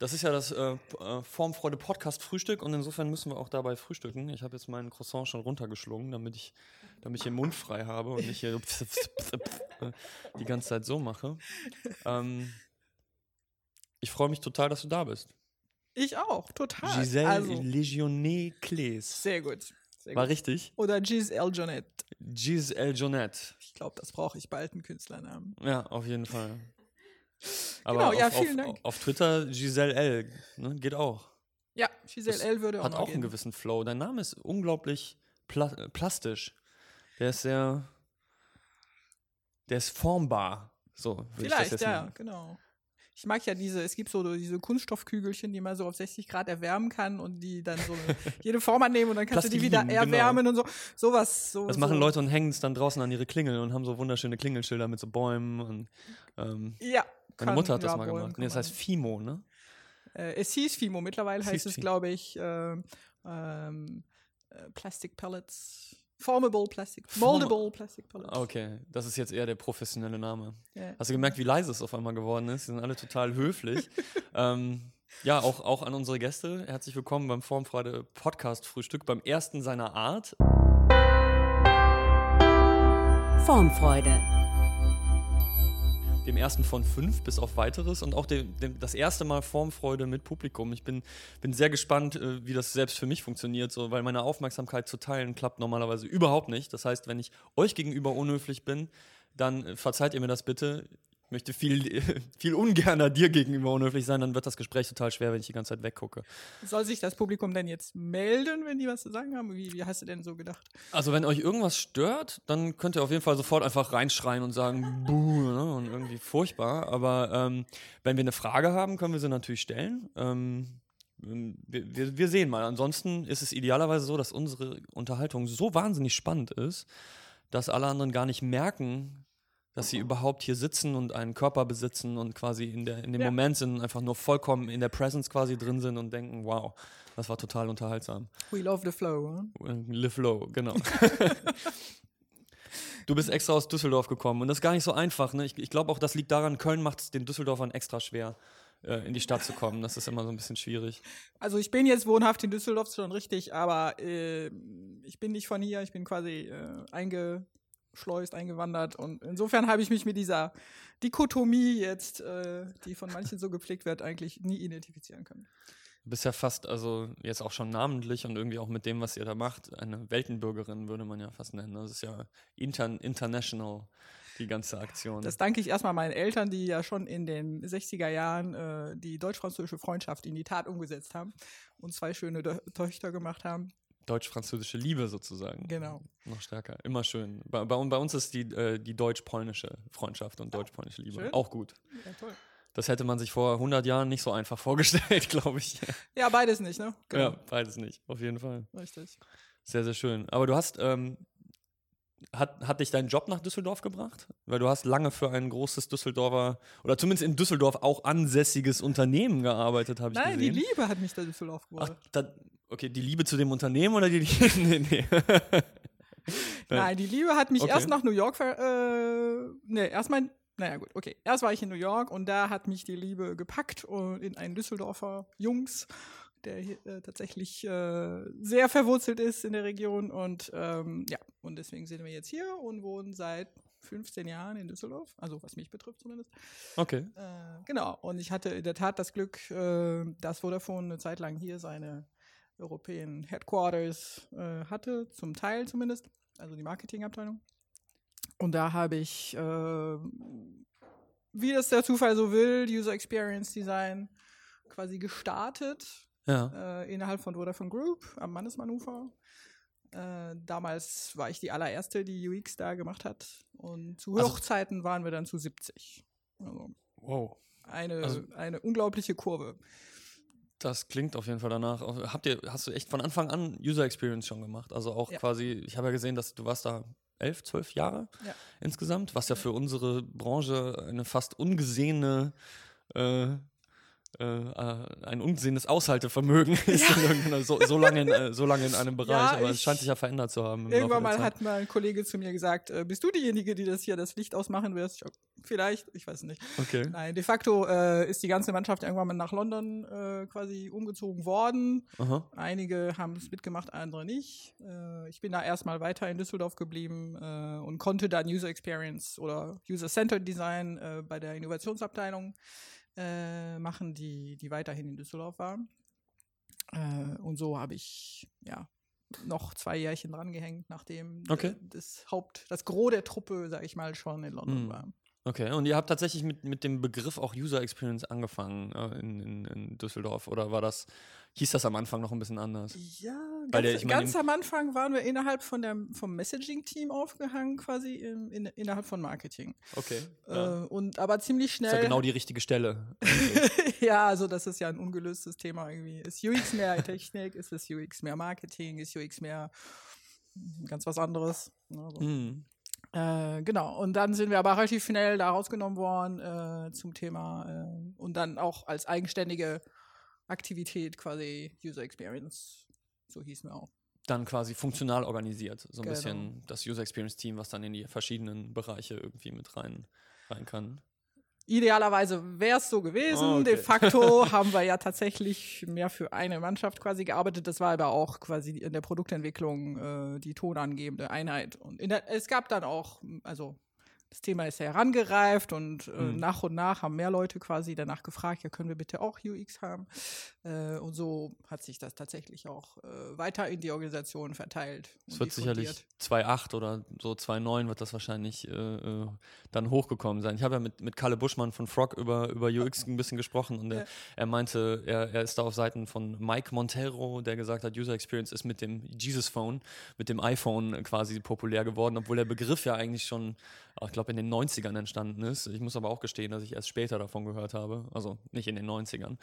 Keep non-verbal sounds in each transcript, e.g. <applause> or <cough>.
Das ist ja das äh, äh, Formfreude Podcast Frühstück und insofern müssen wir auch dabei frühstücken. Ich habe jetzt meinen Croissant schon runtergeschlungen, damit ich, damit ich den Mund frei habe und nicht hier <laughs> die ganze Zeit so mache. Ähm, ich freue mich total, dass du da bist. Ich auch, total. Giselle also, Legionnet Klees. sehr gut. Sehr War gut. richtig? Oder Giselle Jonet. Giselle Jonette. Ich glaube, das brauche ich bald einen Künstlernamen. Ja, auf jeden Fall. Aber Genau, auf, ja, vielen auf, Dank. auf Twitter Giselle L. Ne, geht auch. Ja, Giselle Das L würde auch Hat auch gehen. einen gewissen Flow. Dein Name ist unglaublich pla äh, plastisch. Der ist sehr. Der ist formbar. So Vielleicht, ja, nennen. genau. Ich mag ja diese, es gibt so diese Kunststoffkügelchen, die man so auf 60 Grad erwärmen kann und die dann so <laughs> jede Form annehmen und dann kannst du die wieder genau. erwärmen und so. Sowas. So, Das machen so. Leute und hängen es dann draußen an ihre Klingel und haben so wunderschöne Klingelschilder mit so Bäumen. Und, ähm, Ja. Meine Mutter hat das mal gemacht. Nee, das heißt Fimo, ne? Äh, es hieß Fimo, mittlerweile Es heißt es, glaube ich, äh, ähm, äh, Plastic Pellets. Formable Plastic. Form- Moldable Plastic Pellets. Okay, das ist jetzt eher der professionelle Name. Ja. Hast du gemerkt, wie leise es auf einmal geworden ist? Sie sind alle total höflich. <laughs> ähm, ja, auch, auch an unsere Gäste. Herzlich willkommen beim Formfreude Podcast Frühstück, beim ersten seiner Art. Formfreude. Dem ersten von fünf bis auf weiteres und auch dem, dem, das erste Mal Formfreude mit Publikum. Ich bin, bin sehr gespannt, äh, wie das selbst für mich funktioniert, so, weil meine Aufmerksamkeit zu teilen klappt normalerweise überhaupt nicht. Das heißt, wenn ich euch gegenüber unhöflich bin, dann äh, verzeiht ihr mir das bitte. Möchte viel, <laughs> viel ungerner dir gegenüber unhöflich sein, dann wird das Gespräch total schwer, wenn ich die ganze Zeit weggucke. Soll sich das Publikum denn jetzt melden, wenn die was zu sagen haben? Wie, wie hast du denn so gedacht? Also wenn euch irgendwas stört, dann könnt ihr auf jeden Fall sofort einfach reinschreien und sagen, <laughs> buh, ne, und irgendwie furchtbar. Aber ähm, wenn wir eine Frage haben, können wir sie natürlich stellen. Ähm, wir, wir, wir sehen mal. Ansonsten ist es idealerweise so, dass unsere Unterhaltung so wahnsinnig spannend ist, dass alle anderen gar nicht merken, dass sie überhaupt hier sitzen und einen Körper besitzen und quasi in, der, in dem Ja. Moment sind, einfach nur vollkommen in der Presence quasi drin sind und denken, wow, das war total unterhaltsam. We love the flow. Hm? Live low, genau. <laughs> du bist extra aus Düsseldorf gekommen und das ist gar nicht so einfach. Ne? Ich, ich glaube auch, das liegt daran, Köln macht es den Düsseldorfern extra schwer, äh, in die Stadt zu kommen. Das ist immer so ein bisschen schwierig. Also ich bin jetzt wohnhaft in Düsseldorf schon richtig, aber äh, ich bin nicht von hier, ich bin quasi äh, eingeschleust, eingewandert und insofern habe ich mich mit dieser Dikotomie jetzt, äh, die von manchen so gepflegt wird, eigentlich nie identifizieren können. Du bist ja fast, also jetzt auch schon namentlich und irgendwie auch mit dem, was ihr da macht, eine Weltenbürgerin würde man ja fast nennen. Das ist ja intern, international, die ganze Aktion. Das danke ich erstmal meinen Eltern, die ja schon in den 60er Jahren äh, die deutsch-französische Freundschaft in die Tat umgesetzt haben und zwei schöne Töchter gemacht haben. Deutsch-französische Liebe sozusagen. Genau. Noch stärker, immer schön. Bei, bei, bei uns ist die, äh, die deutsch-polnische Freundschaft und deutsch-polnische Liebe schön. auch gut. Ja, toll. Das hätte man sich vor 100 Jahren nicht so einfach vorgestellt, <laughs> glaube ich. Ja, beides nicht, ne? Ja, beides nicht, auf jeden Fall. Richtig. Sehr, sehr schön. Aber du hast, ähm, hat, hat dich dein Job nach Düsseldorf gebracht? Weil du hast lange für ein großes Düsseldorfer, oder zumindest in Düsseldorf auch ansässiges Unternehmen gearbeitet, habe ich Nein, die gesehen. Liebe hat mich da Düsseldorf Ach, gebracht. da, okay, die Liebe zu dem Unternehmen oder die Liebe? <laughs> nee, nee. <laughs> Nein, die Liebe hat mich Okay. erst nach New York ver äh, nee, erstmal naja, gut, okay. Erst war ich in New York und da hat mich die Liebe gepackt und in einen Düsseldorfer Jungs, der hier, äh, tatsächlich äh, sehr verwurzelt ist in der Region. Und ähm, ja, und deswegen sind wir jetzt hier und wohnen seit 15 Jahren in Düsseldorf, also was mich betrifft zumindest. Okay. Äh, genau, und ich hatte in der Tat das Glück, äh, dass Vodafone eine Zeit lang hier seine europäischen Headquarters äh, hatte, zum Teil zumindest, also die Marketingabteilung. Und da habe ich, äh, wie das der Zufall so will, User Experience Design quasi gestartet Ja. äh, innerhalb von Vodafone Group am Mannesmann-Ufer. Äh, damals war ich die allererste, die UX da gemacht hat. Und zu Also- Hochzeiten waren wir dann zu 70. Also Wow. eine, Also- eine unglaubliche Kurve. Das klingt auf jeden Fall danach. Habt ihr, hast du echt von Anfang an User Experience schon gemacht? Also auch Ja. quasi, ich habe ja gesehen, dass du warst da elf, zwölf Jahre Ja. insgesamt, was ja für unsere Branche eine fast ungesehene, äh, äh, äh, ein ungesehenes Aushaltevermögen <laughs> ist ja. so, so, lange in, äh, so lange in einem Bereich, ja, aber es scheint sich ja verändert zu haben. Irgendwann mal hat mal ein Kollege zu mir gesagt, äh, bist du diejenige, die das hier das Licht ausmachen wirst? Ich, vielleicht, ich weiß nicht. Okay. Nein, de facto äh, ist die ganze Mannschaft irgendwann mal nach London quasi umgezogen worden. Aha. Einige haben es mitgemacht, andere nicht. ich bin da erstmal weiter in Düsseldorf geblieben und konnte dann User Experience oder User-Centered Design bei der Innovationsabteilung äh, machen, die, die weiterhin in Düsseldorf war. Äh, und so habe ich ja noch zwei Jährchen dran gehängt, nachdem okay. das Haupt, das Gros der Truppe, sag ich mal, schon in London mhm. war. Okay, und ihr habt tatsächlich mit, mit dem Begriff auch User Experience angefangen äh, in, in, in, Düsseldorf oder war das, hieß das am Anfang noch ein bisschen anders? Ja, ganz, der, ich mein, ganz am Anfang waren wir innerhalb von der, vom Messaging-Team aufgehangen, quasi in, in, innerhalb von Marketing. Okay. Äh, ja. und aber ziemlich schnell. Das ist ja genau die richtige Stelle. <laughs> ja, also das ist ja ein ungelöstes Thema irgendwie. Ist UX mehr Technik? Ist es UX mehr Marketing? Ist UX mehr ganz was anderes? Also. Mhm. Äh, genau, und dann sind wir aber relativ schnell da rausgenommen worden äh, zum Thema äh, und dann auch als eigenständige Aktivität quasi User Experience, so hießen wir auch. Dann quasi funktional organisiert, so ein genau. bisschen das User Experience Team, was dann in die verschiedenen Bereiche irgendwie mit rein, rein kann. Idealerweise wäre es so gewesen. Oh, okay. De facto <laughs> haben wir ja tatsächlich mehr für eine Mannschaft quasi gearbeitet. Das war aber auch quasi in der Produktentwicklung äh, die tonangebende Einheit. Und der, es gab dann auch, also das Thema ist ja herangereift und äh, mhm. nach und nach haben mehr Leute quasi danach gefragt, ja, können wir bitte auch UX haben? Äh, und so hat sich das tatsächlich auch äh, weiter in die Organisation verteilt. Es wird sicherlich 2.8 oder so 2.9 wird das wahrscheinlich äh, äh, dann hochgekommen sein. Ich habe ja mit, mit Kalle Buschmann von Frog über, über UX ein bisschen gesprochen und er, er meinte, er, er ist da auf Seiten von Mike Montero, der gesagt hat, User Experience ist mit dem Jesus Phone, mit dem iPhone quasi populär geworden, obwohl der Begriff ja eigentlich schon ich glaube, in den 90ern entstanden ist. Ich muss aber auch gestehen, dass ich erst später davon gehört habe. Also nicht in den 90ern.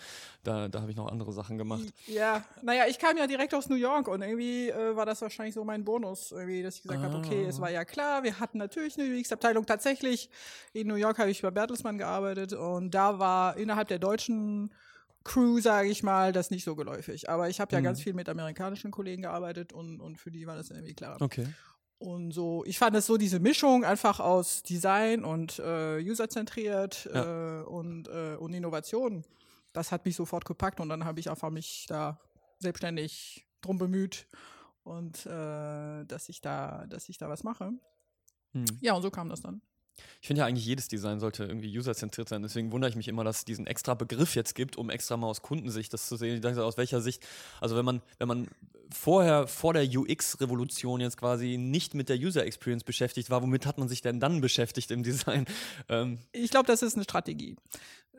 Da, da habe ich noch andere Sachen gemacht. Ja, naja, ich kam ja direkt aus New York und irgendwie äh, war das wahrscheinlich so mein Bonus, irgendwie, dass ich gesagt ah. habe, okay, es war ja klar, wir hatten natürlich eine UX-Abteilung. Tatsächlich, in New York habe ich bei Bertelsmann gearbeitet und da war innerhalb der deutschen Crew, sage ich mal, das nicht so geläufig. Aber ich habe ja mhm. ganz viel mit amerikanischen Kollegen gearbeitet und, und für die war das irgendwie klar. Okay. Und so, ich fand es so diese Mischung einfach aus Design und äh, userzentriert ja. äh, und, äh, und Innovation. Das hat mich sofort gepackt und dann habe ich einfach mich da selbstständig drum bemüht und äh, dass ich da, dass ich da was mache. Hm. Ja, und so kam das dann. Ich finde ja eigentlich jedes Design sollte irgendwie userzentriert sein. Deswegen wundere ich mich immer, dass es diesen extra Begriff jetzt gibt, um extra mal aus Kundensicht das zu sehen. Ich denke, aus welcher Sicht, also wenn man, wenn man vorher, vor der UX-Revolution jetzt quasi nicht mit der User Experience beschäftigt war, womit hat man sich denn dann beschäftigt im Design? Ähm ich glaube, das ist eine Strategie.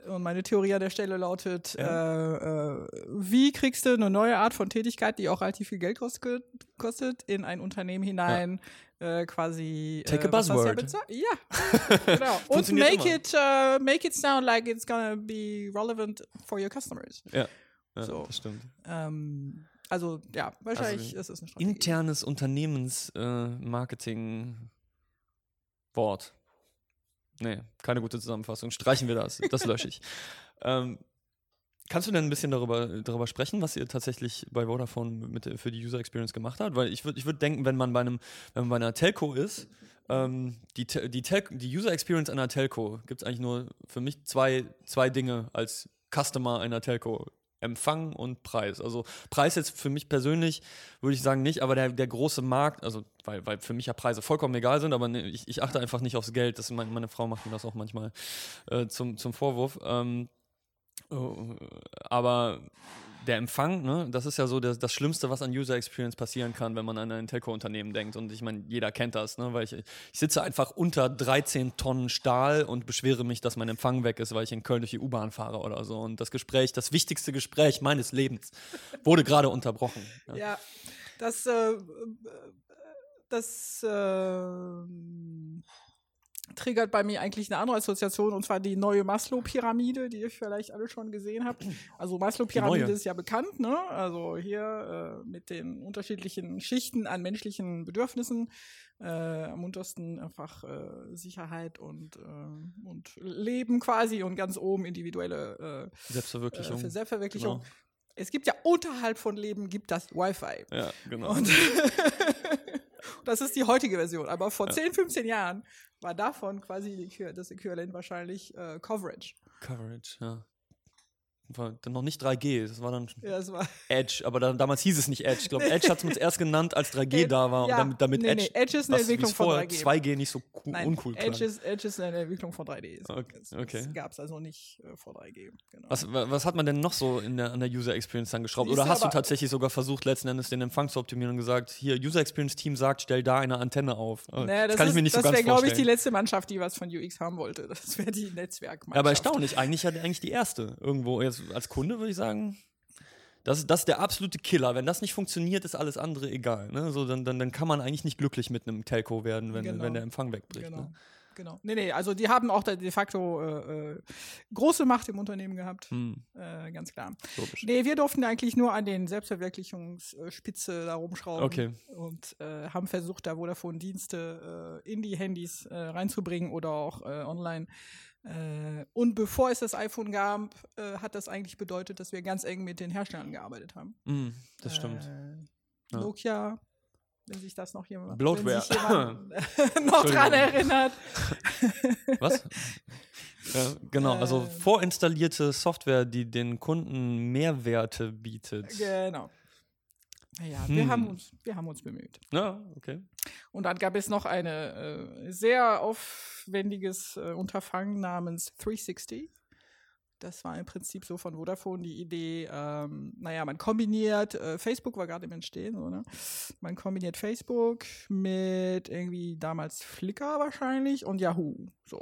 Und meine Theorie an der Stelle lautet, ja. äh, äh, wie kriegst du eine neue Art von Tätigkeit, die auch relativ viel Geld kostet, in ein Unternehmen hinein, ja. äh, quasi Take äh, a buzzword. Ja, <laughs> genau. Und make it, uh, make it sound like it's gonna be relevant for your customers. Ja, ja so. das stimmt. Ähm, also ja, wahrscheinlich also, ist es eine Strategie. Internes Unternehmensmarketing-Wort. Nee, keine gute Zusammenfassung. Streichen wir das. Das lösche ich. <laughs> ähm, kannst du denn ein bisschen darüber, darüber sprechen, was ihr tatsächlich bei Vodafone mit, für die User Experience gemacht habt? Weil ich würde ich würd denken, wenn man bei einem, wenn man bei einer Telco ist, ähm, die, die, die User Experience einer Telco gibt es eigentlich nur für mich zwei, zwei Dinge als Customer einer Telco. Empfang und Preis. Also Preis jetzt für mich persönlich würde ich sagen nicht, aber der, der große Markt, also weil, weil für mich ja Preise vollkommen egal sind, aber ne, ich, ich achte einfach nicht aufs Geld. Das meine, meine Frau macht mir das auch manchmal äh, zum, zum Vorwurf. Ähm, äh, aber der Empfang, ne, das ist ja so das, das, Schlimmste, was an User Experience passieren kann, wenn man an ein Telco-Unternehmen denkt. Und ich meine, jeder kennt das, ne, weil ich, ich sitze einfach unter 13 Tonnen Stahl und beschwere mich, dass mein Empfang weg ist, weil ich in Köln durch die U-Bahn fahre oder so. Und das Gespräch, das wichtigste Gespräch meines Lebens, wurde gerade unterbrochen. Ja, ja das, äh, das, äh, triggert bei mir eigentlich eine andere Assoziation und zwar die neue Maslow-Pyramide, die ihr vielleicht alle schon gesehen habt. Also Maslow-Pyramide ist ja bekannt, ne? Also hier äh, mit den unterschiedlichen Schichten an menschlichen Bedürfnissen. Äh, am untersten einfach äh, Sicherheit und, äh, und Leben quasi und ganz oben individuelle äh, Selbstverwirklichung. äh, für Selbstverwirklichung. Genau. Es gibt ja unterhalb von Leben gibt das Wi-Fi. Ja, genau. Und <laughs> das ist die heutige Version. Aber vor 10, 15 Jahren war davon quasi das Äquivalent wahrscheinlich äh, Coverage. Coverage, ja. War dann noch nicht 3G, das war dann Ja, das war <laughs> Edge, aber dann, damals hieß es nicht Edge. Ich glaube, Edge hat es uns erst genannt, als 3G da war. Ja, und damit, damit nee, Edge, nee, Edge ist eine was- Entwicklung von vorher 3G. 2G nicht so cool, Nein, uncool klang. Edge ist, Edge ist eine Entwicklung von 3D. Okay, Das, okay. das gab es also nicht äh, vor 3G. Genau. Was, wa- was hat man denn noch so in der, an der User Experience dann geschraubt? Siehst Oder hast du tatsächlich sogar versucht, letzten Endes den Empfang zu optimieren und gesagt, hier, User Experience Team sagt, stell da eine Antenne auf. Naja, das kann ist, ich mir nicht so das wäre, glaube ich, die letzte Mannschaft, die was von UX haben wollte. Das wäre die Netzwerkmannschaft. Ja, aber erstaunlich, eigentlich ja eigentlich die erste. Irgendwo, jetzt als Kunde würde ich sagen, das, ist- das ist der absolute Killer. Wenn das nicht funktioniert, ist alles andere egal. Ne? So, dann, dann, dann kann man eigentlich nicht glücklich mit einem Telco werden, wenn, Genau. wenn der Empfang wegbricht. Genau. Ne? Genau. Nee, nee, also die haben auch de facto äh, äh, große Macht im Unternehmen gehabt. Hm, Äh, ganz klar. logisch. Nee, wir durften eigentlich nur an den Selbstverwirklichungsspitze da rumschrauben. Okay. Und äh, haben versucht, da Vodafone-Dienste äh, in die Handys äh, reinzubringen oder auch online. Äh, und bevor es das iPhone gab, äh, hat das eigentlich bedeutet, dass wir ganz eng mit den Herstellern gearbeitet haben. Hm, das stimmt. Äh, Ja. Nokia, wenn sich das noch jemand, Bloatware. <laughs> jemand noch dran erinnert. <laughs> Was? ja, genau, also Ähm. vorinstallierte Software, die den Kunden Mehrwerte bietet. Genau. Naja, wir, Hm. haben uns, wir haben uns bemüht. Ja, okay. Und dann gab es noch ein äh, sehr aufwendiges äh, Unterfangen namens 360. Das war im Prinzip so von Vodafone die Idee, ähm, naja, man kombiniert, äh, Facebook war gerade im Entstehen, so, ne? man kombiniert Facebook mit irgendwie damals Flickr wahrscheinlich und Yahoo. So.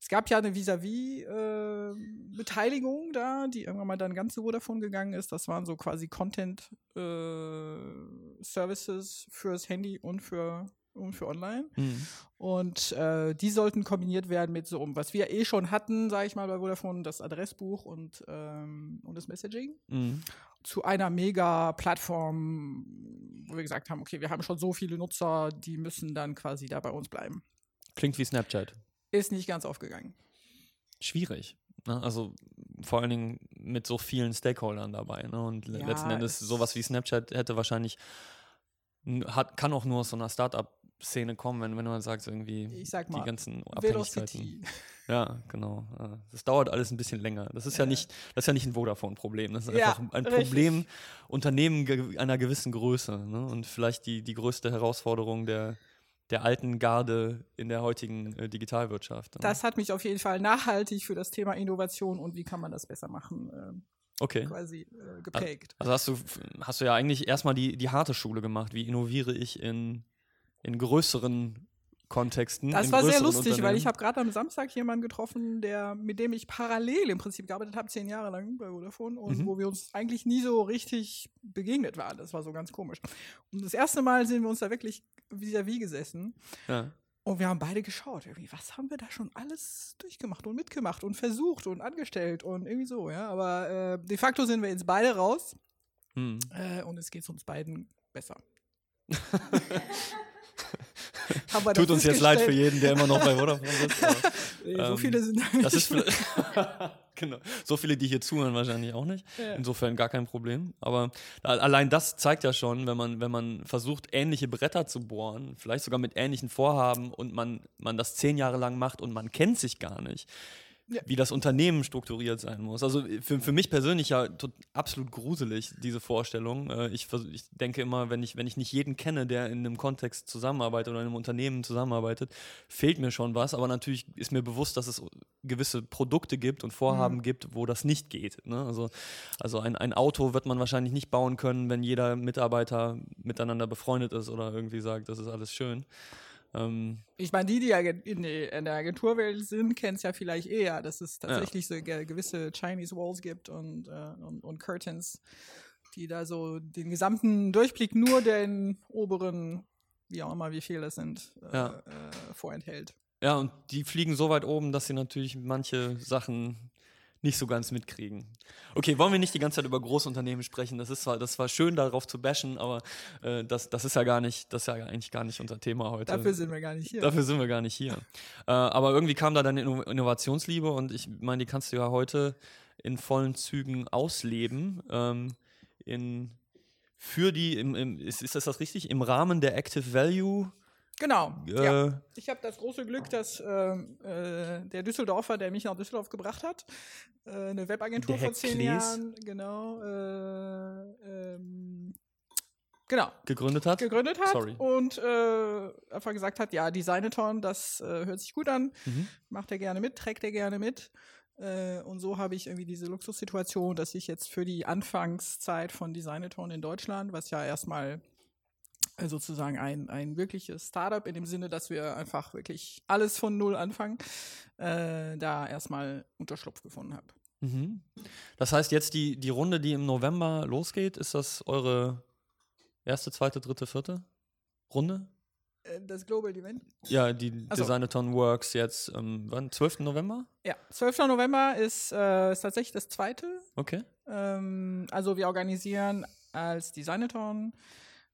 Es gab ja eine Vis-à-vis-Beteiligung da, die irgendwann mal dann ganz zu Vodafone gegangen ist. Das waren so quasi Content-Services fürs Handy und für, für online. Hm. Und äh, die sollten kombiniert werden mit so, was wir eh schon hatten, sage ich mal, bei Vodafone, das Adressbuch und, ähm, und das Messaging, Hm. zu einer Mega-Plattform, wo wir gesagt haben, okay, wir haben schon so viele Nutzer, die müssen dann quasi da bei uns bleiben. Klingt wie Snapchat. Ist nicht ganz aufgegangen. Schwierig. Ne? Also vor allen Dingen mit so vielen Stakeholdern dabei. Ne? Und Ja, letzten Endes es- sowas wie Snapchat hätte wahrscheinlich, hat, kann auch nur aus so einer Startup-Szene kommen, wenn, wenn man sagt, irgendwie Ich sag mal, die ganzen Abhängigkeiten. Velocity. Ja, genau. Das dauert alles ein bisschen länger. Das ist ja, Ja. nicht, das ist ja nicht ein Vodafone-Problem. Das ist Ja, einfach ein richtig. Problem Unternehmen ge einer gewissen Größe. Ne? Und vielleicht die, die größte Herausforderung der, der alten Garde in der heutigen äh, Digitalwirtschaft. Ne? Das hat mich auf jeden Fall nachhaltig für das Thema Innovation und wie kann man das besser machen, ähm, okay. quasi äh, geprägt. Also hast du, hast du ja eigentlich erstmal die, die harte Schule gemacht. Wie innoviere ich in, in größeren Kontexten? Das war sehr lustig, weil ich habe gerade am Samstag jemanden getroffen, der, mit dem ich parallel im Prinzip gearbeitet habe, zehn Jahre lang bei Vodafone und Mhm. wo wir uns eigentlich nie so richtig begegnet waren. Das war so ganz komisch. Und das erste Mal sind wir uns da wirklich vis-à-vis gesessen Ja. und wir haben beide geschaut, irgendwie, was haben wir da schon alles durchgemacht und mitgemacht und versucht und angestellt und irgendwie so, ja. Aber äh, de facto sind wir jetzt beide raus Hm. äh, und es geht uns beiden besser. <laughs> <laughs> <laughs> Tut uns jetzt leid für jeden, der immer noch bei Vodafone <laughs> sitzt. aber- Nee, so Ähm, viele sind Das ist <laughs> genau. So viele, die hier zuhören, wahrscheinlich auch nicht. Ja. Insofern gar kein Problem. Aber allein das zeigt ja schon, wenn man, wenn man versucht, ähnliche Bretter zu bohren, vielleicht sogar mit ähnlichen Vorhaben und man, man das zehn Jahre lang macht und man kennt sich gar nicht. Ja. Wie das Unternehmen strukturiert sein muss. Also für, für mich persönlich ja tot, absolut gruselig, diese Vorstellung. Äh, Ich, ich denke immer, wenn ich, wenn ich nicht jeden kenne, der in einem Kontext zusammenarbeitet oder in einem Unternehmen zusammenarbeitet, fehlt mir schon was. Aber natürlich ist mir bewusst, dass es gewisse Produkte gibt und Vorhaben Mhm. gibt, wo das nicht geht. Ne? Also, also ein, ein Auto wird man wahrscheinlich nicht bauen können, wenn jeder Mitarbeiter miteinander befreundet ist oder irgendwie sagt, das ist alles schön. Ähm, Ich meine, die, die Agen- in, der Agenturwelt sind, kennen es ja vielleicht eher, dass es tatsächlich so ge gewisse Chinese Walls gibt und, äh, und, und Curtains, die da so den gesamten Durchblick nur den oberen, wie auch immer, wie viel das sind, äh, Ja. äh, vorenthält. Ja, und die fliegen so weit oben, dass sie natürlich manche Sachen nicht so ganz mitkriegen. Okay, wollen wir nicht die ganze Zeit über Großunternehmen sprechen? Das ist zwar, das war schön, darauf zu bashen, aber äh, das, das ist ja gar nicht, das ist ja eigentlich gar nicht unser Thema heute. Dafür sind wir gar nicht hier. Dafür sind wir gar nicht hier. <laughs> äh, aber irgendwie kam da deine Inno- Innovationsliebe und ich meine, die kannst du ja heute in vollen Zügen ausleben. Ähm, in, für die, im, im, ist, ist das das richtig? Im Rahmen der Active Value. Genau. Äh, ja. Ich habe das große Glück, dass ähm, äh, der Düsseldorfer, der mich nach Düsseldorf gebracht hat, äh, eine Webagentur vor zehn Klees? Jahren, genau, äh, ähm, genau, gegründet hat. gegründet hat Sorry. und äh, einfach gesagt hat, ja, Designathon, das äh, hört sich gut an, Mhm. macht er gerne mit, trägt er gerne mit. Äh, und so habe ich irgendwie diese Luxussituation, dass ich jetzt für die Anfangszeit von Designathon in Deutschland, was ja erstmal äh, sozusagen ein, ein wirkliches Startup in dem Sinne, dass wir einfach wirklich alles von Null anfangen, äh, da erstmal Unterschlupf gefunden habe. Mhm. Das heißt, jetzt die, die Runde, die im November losgeht, ist das eure erste, zweite, dritte, vierte Runde? Äh, Das Global Event? Ja, die so. Designathon Works jetzt, ähm, wann? 12. November? Ja, 12. November ist, äh, ist tatsächlich das zweite Okay. Ähm, also wir organisieren als Designathon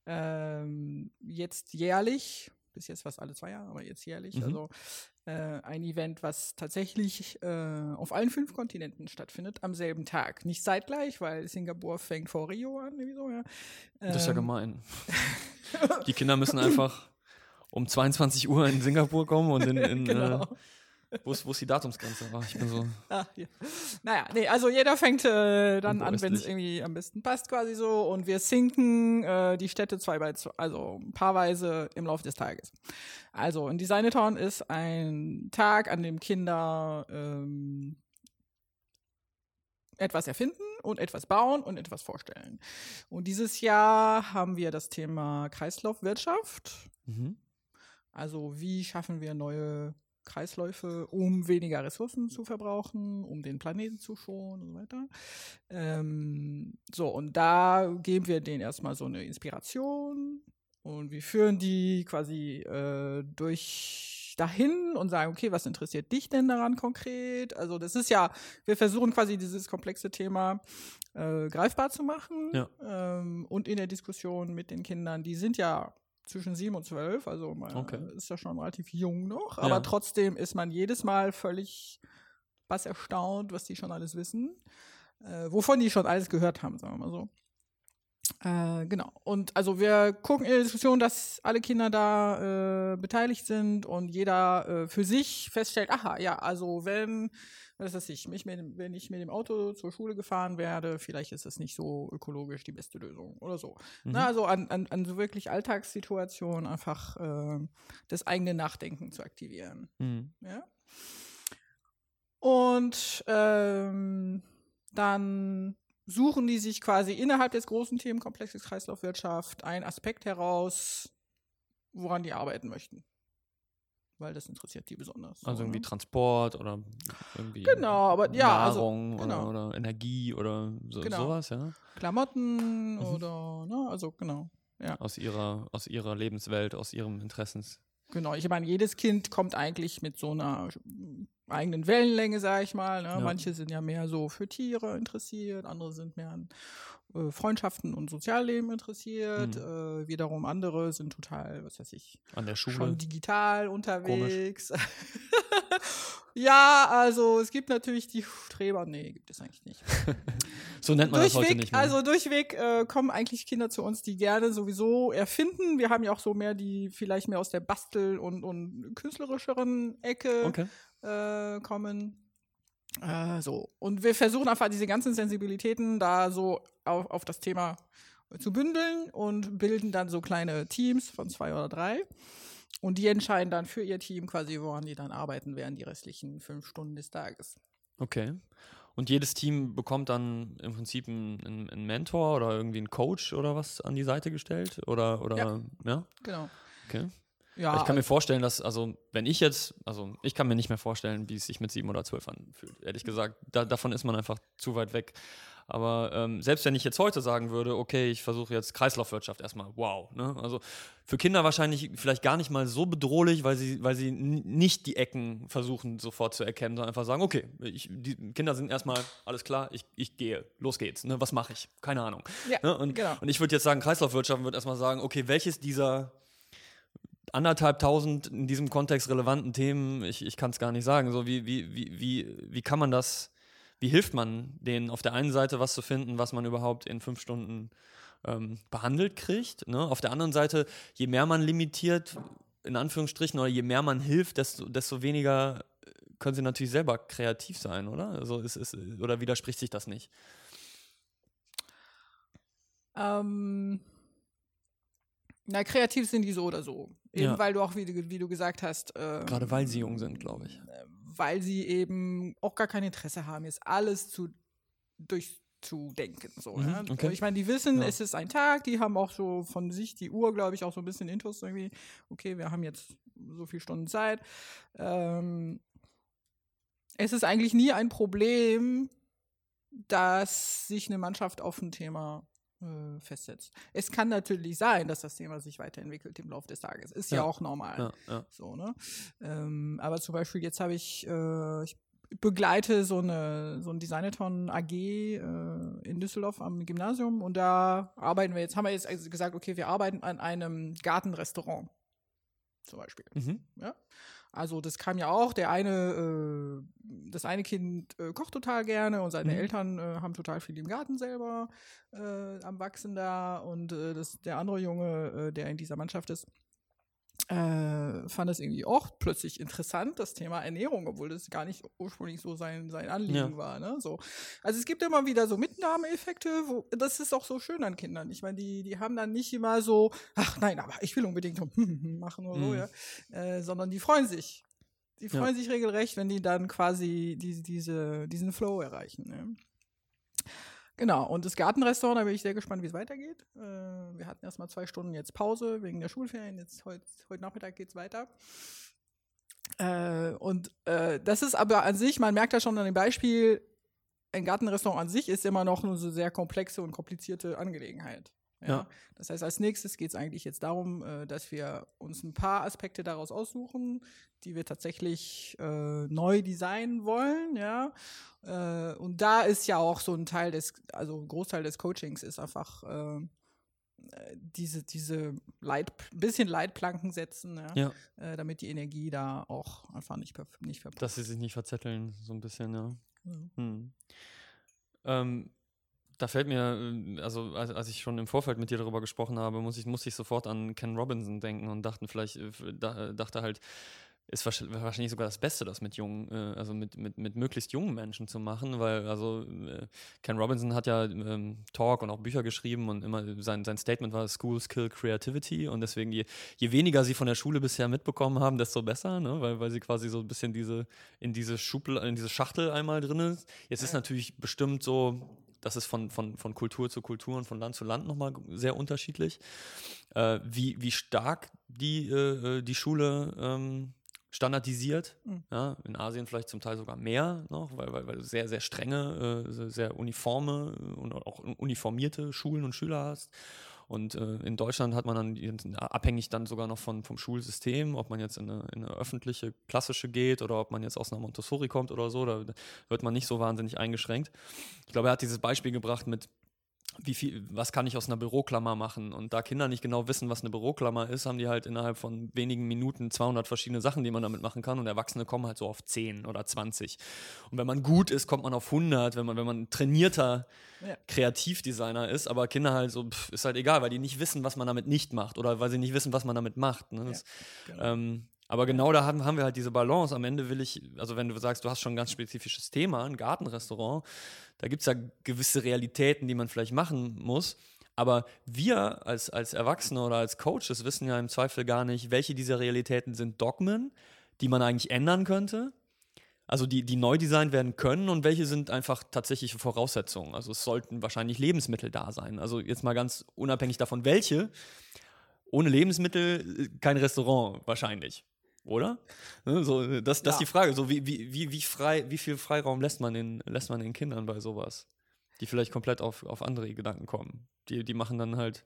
ähm, jetzt jährlich, bis jetzt fast alle zwei Jahre, aber jetzt jährlich, Mhm. also äh, ein Event, was tatsächlich äh, auf allen fünf Kontinenten stattfindet, am selben Tag. Nicht zeitgleich, weil Singapur fängt vor Rio an, so, ja. Das ist ja Ähm, gemein. <laughs> Die Kinder müssen einfach um 22 Uhr in Singapur kommen und in, in <laughs> Genau. äh, wo, ist, wo ist die Datumsgrenze? Ah, ich bin so. <laughs> Ah, hier. Naja, nee, also jeder fängt äh, dann an, wenn es irgendwie am besten passt, quasi so. Und wir sinken äh, die Städte zwei bei zwei, also paarweise im Laufe des Tages. Also ein Designathon ist ein Tag, an dem Kinder ähm, etwas erfinden und etwas bauen und etwas vorstellen. Und dieses Jahr haben wir das Thema Kreislaufwirtschaft. Mhm. Also wie schaffen wir neue Kreisläufe, um weniger Ressourcen zu verbrauchen, um den Planeten zu schonen und so weiter. Ähm, so, und da geben wir denen erstmal so eine Inspiration und wir führen die quasi äh, durch dahin und sagen, okay, was interessiert dich denn daran konkret? Also das ist ja, wir versuchen quasi dieses komplexe Thema äh, greifbar zu machen Ja. ähm, und in der Diskussion mit den Kindern, die sind ja zwischen sieben und zwölf, also man Okay. ist ja schon relativ jung noch, Ja. aber trotzdem ist man jedes Mal völlig was erstaunt, was die schon alles wissen, äh, wovon die schon alles gehört haben, sagen wir mal so. Äh, genau. Und also wir gucken in der Diskussion, dass alle Kinder da äh, beteiligt sind und jeder äh, für sich feststellt, aha, ja, also wenn, was weiß ich, mich mit, wenn ich mit dem Auto zur Schule gefahren werde, vielleicht ist das nicht so ökologisch die beste Lösung oder so. Mhm. Na, also an, an, an so wirklich Alltagssituationen einfach äh, das eigene Nachdenken zu aktivieren. Mhm. Ja. Und ähm, dann suchen die sich quasi innerhalb des großen Themenkomplexes Kreislaufwirtschaft einen Aspekt heraus, woran die arbeiten möchten. Weil das interessiert die besonders. so, Also irgendwie ne? Transport oder irgendwie Genau, aber ja, also, Nahrung genau. oder, oder Energie oder so, Genau. sowas, ja. Klamotten Mhm. oder, ne, also genau. Aus ihrer, aus ihrer Lebenswelt, aus ihrem Interessens. Genau, ich meine, jedes Kind kommt eigentlich mit so einer eigenen Wellenlänge, sag ich mal. Ne? Ja. Manche sind ja mehr so für Tiere interessiert, andere sind mehr an äh, Freundschaften und Sozialleben interessiert. Mhm. Äh, wiederum andere sind total, was weiß ich, An der Schule. schon digital unterwegs. <laughs> ja, also es gibt natürlich die Streber, nee, gibt es eigentlich nicht. <laughs> so nennt man das heute Durchweg, nicht mehr. also durchweg äh, kommen eigentlich Kinder zu uns, die gerne sowieso erfinden. Wir haben ja auch so mehr, die vielleicht mehr aus der Bastel- und, und künstlerischeren Ecke okay. Äh, kommen. Äh, so. Und wir versuchen einfach diese ganzen Sensibilitäten da so auf, auf das Thema zu bündeln und bilden dann so kleine Teams von zwei oder drei. Und die entscheiden dann für ihr Team quasi, woran die dann arbeiten während die restlichen fünf Stunden des Tages. Okay. Und jedes Team bekommt dann im Prinzip einen, einen einen Mentor oder irgendwie einen Coach oder was an die Seite gestellt? Oder, oder Ja. ja? Genau. Okay. Ja, ich kann mir vorstellen, dass, also, wenn ich jetzt, also, ich kann mir nicht mehr vorstellen, wie es sich mit sieben oder zwölf anfühlt. Ehrlich gesagt, da, davon ist man einfach zu weit weg. Aber ähm, selbst wenn ich jetzt heute sagen würde, okay, ich versuche jetzt Kreislaufwirtschaft erstmal, wow. Ne? Also für Kinder wahrscheinlich vielleicht gar nicht mal so bedrohlich, weil sie, weil sie nicht die Ecken versuchen sofort zu erkennen, sondern einfach sagen, okay, ich, die Kinder sind erstmal, alles klar, ich, ich gehe, los geht's. Ne? Was mache ich? Keine Ahnung. Ja, ne? und, genau. und ich würde jetzt sagen, Kreislaufwirtschaft wird erstmal sagen, okay, welches dieser anderthalb tausend in diesem Kontext relevanten Themen, ich, ich kann es gar nicht sagen, so wie, wie, wie, wie, wie kann man das wie hilft man denen auf der einen Seite was zu finden, was man überhaupt in fünf Stunden ähm, behandelt kriegt. Ne? Auf der anderen Seite, je mehr man limitiert, in Anführungsstrichen, oder je mehr man hilft, desto, desto weniger äh, können sie natürlich selber kreativ sein, oder? Also ist, ist, oder widerspricht sich das nicht? Ähm, na, kreativ sind die so oder so. Eben Ja. weil du auch, wie du, wie du gesagt hast, ähm, Gerade weil sie jung sind, glaube ich. weil sie eben auch gar kein Interesse haben, jetzt alles zu durchzudenken. So, Mhm, ja? okay. Ich meine, die wissen, Ja. es ist ein Tag, die haben auch so von sich die Uhr, glaube ich, auch so ein bisschen Intus irgendwie. Okay, wir haben jetzt so viele Stunden Zeit. Ähm, es ist eigentlich nie ein Problem, dass sich eine Mannschaft auf ein Thema äh, festsetzt. Es kann natürlich sein, dass das Thema sich weiterentwickelt im Laufe des Tages. Ist ja, Ja. auch normal. Ja, ja. So, ne? Ähm, aber zum Beispiel jetzt habe ich, äh, ich begleite so eine so ein Designathon AG äh, in Düsseldorf am Gymnasium und da arbeiten wir jetzt, haben wir jetzt also gesagt, okay, wir arbeiten an einem Gartenrestaurant zum Beispiel. Mhm. Also das kam ja auch, der eine, äh, das eine Kind äh, kocht total gerne und seine Mhm. Eltern äh, haben total viel im Garten selber äh, am Wachsen da und äh, das, der andere Junge, äh, der in dieser Mannschaft ist, äh, fand das irgendwie auch plötzlich interessant, das Thema Ernährung, obwohl das gar nicht ursprünglich so sein, sein Anliegen Ja. war. Ne? So. Also es gibt immer wieder so Mitnahmeeffekte, wo, das ist auch so schön an Kindern. Ich meine, die, die haben dann nicht immer so, ach nein, aber ich will unbedingt <laughs> machen oder so, Mhm. ja. Äh, sondern die freuen sich. Die Ja. freuen sich regelrecht, wenn die dann quasi die, diese, diesen Flow erreichen. Ne? Genau, und das Gartenrestaurant, da bin ich sehr gespannt, wie es weitergeht. Äh, wir hatten erstmal zwei Stunden jetzt Pause wegen der Schulferien. Jetzt heute, heute Nachmittag geht es weiter. Äh, und äh, das ist aber an sich, man merkt ja schon an dem Beispiel, ein Gartenrestaurant an sich ist immer noch eine sehr komplexe und komplizierte Angelegenheit. Ja? Das heißt, als nächstes geht es eigentlich jetzt darum, äh, dass wir uns ein paar Aspekte daraus aussuchen, die wir tatsächlich äh, neu designen wollen, ja. Äh, und da ist ja auch so ein Teil des, also ein Großteil des Coachings ist einfach äh, äh, diese, diese Leit, bisschen Leitplanken setzen, ja, Ja. Äh, damit die Energie da auch einfach nicht, nicht verpufft. Dass sie sich nicht verzetteln, so ein bisschen, ja. Ja. Hm. Ähm, da fällt mir, ähm, also als, als ich schon im Vorfeld mit dir darüber gesprochen habe, muss ich, musste ich sofort an Ken Robinson denken und dachten vielleicht, äh, äh, dachte halt, ist wahrsch- wahrscheinlich sogar das Beste, das mit jungen, äh, also mit, mit, mit möglichst jungen Menschen zu machen, weil also äh, Ken Robinson hat ja ähm, Talk und auch Bücher geschrieben und immer sein, sein Statement war Schools kill creativity und deswegen je, je weniger sie von der Schule bisher mitbekommen haben, desto besser, ne? weil, weil sie quasi so ein bisschen diese in diese Schubl in diese Schachtel einmal drin ist. Jetzt ist natürlich bestimmt so, das ist von, von, von Kultur zu Kultur und von Land zu Land nochmal sehr unterschiedlich, äh, wie, wie stark die, äh, äh, die Schule ähm, standardisiert. Mhm. Ja, in Asien vielleicht zum Teil sogar mehr noch, weil, weil, weil du sehr, sehr strenge, äh, sehr- sehr uniforme und auch uniformierte Schulen und Schüler hast. Und äh, in Deutschland hat man dann die- abhängig dann sogar noch von, vom Schulsystem, ob man jetzt in eine, in eine öffentliche, klassische geht oder ob man jetzt aus einer Montessori kommt oder so, da wird man nicht so wahnsinnig eingeschränkt. Ich glaube, er hat dieses Beispiel gebracht mit wie viel, was kann ich aus einer Büroklammer machen? Und da Kinder nicht genau wissen, was eine Büroklammer ist, haben die halt innerhalb von wenigen Minuten 200 verschiedene Sachen, die man damit machen kann. Und Erwachsene kommen halt so auf 10 oder 20. Und wenn man gut ist, kommt man auf 100, wenn man, wenn man ein trainierter Ja. Kreativdesigner ist. Aber Kinder halt so, pff, ist halt egal, weil die nicht wissen, was man damit nicht macht oder weil sie nicht wissen, was man damit macht. Ne? Das, genau. ähm, aber genau da haben, haben wir halt diese Balance. Am Ende will ich, also wenn du sagst, du hast schon ein ganz spezifisches Thema, ein Gartenrestaurant, da gibt es ja gewisse Realitäten, die man vielleicht machen muss. Aber wir als, als Erwachsene oder als Coaches wissen ja im Zweifel gar nicht, welche dieser Realitäten sind Dogmen, die man eigentlich ändern könnte. Also die, die neu designt werden können und welche sind einfach tatsächliche Voraussetzungen. Also es sollten wahrscheinlich Lebensmittel da sein. Also jetzt mal ganz unabhängig davon, welche. ohne Lebensmittel äh, kein Restaurant wahrscheinlich. Oder? Ne, So, das, das ist Ja. die Frage. So, wie, wie, wie, wie, frei, wie viel Freiraum lässt man, den, lässt man den Kindern bei sowas? Die vielleicht komplett auf, auf andere Gedanken kommen. Die, die machen dann halt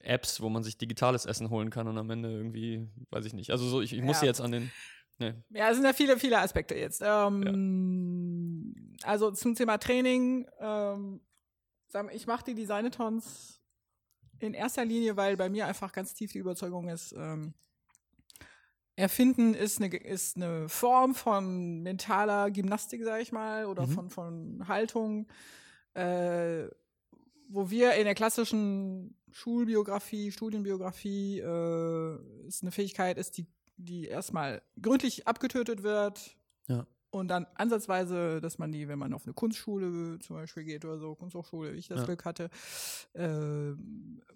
Apps, wo man sich digitales Essen holen kann und am Ende irgendwie, weiß ich nicht. Also so, ich, ich muss Ja. jetzt an den. Ne, Ja, es sind ja viele, viele Aspekte jetzt. Ähm, Also zum Thema Training, ähm, ich mache die Designetons in erster Linie, weil bei mir einfach ganz tief die Überzeugung ist, ähm, Erfinden ist eine, ist eine Form von mentaler Gymnastik, sag ich mal, oder Mhm. von, von Haltung, äh, wo wir in der klassischen Schulbiografie, Studienbiografie, äh, ist eine Fähigkeit ist, die, die erstmal gründlich abgetötet wird. Ja. Und dann ansatzweise, dass man die, wenn man auf eine Kunstschule zum Beispiel geht oder so, Kunsthochschule, wie ich das Ja. Glück hatte, äh,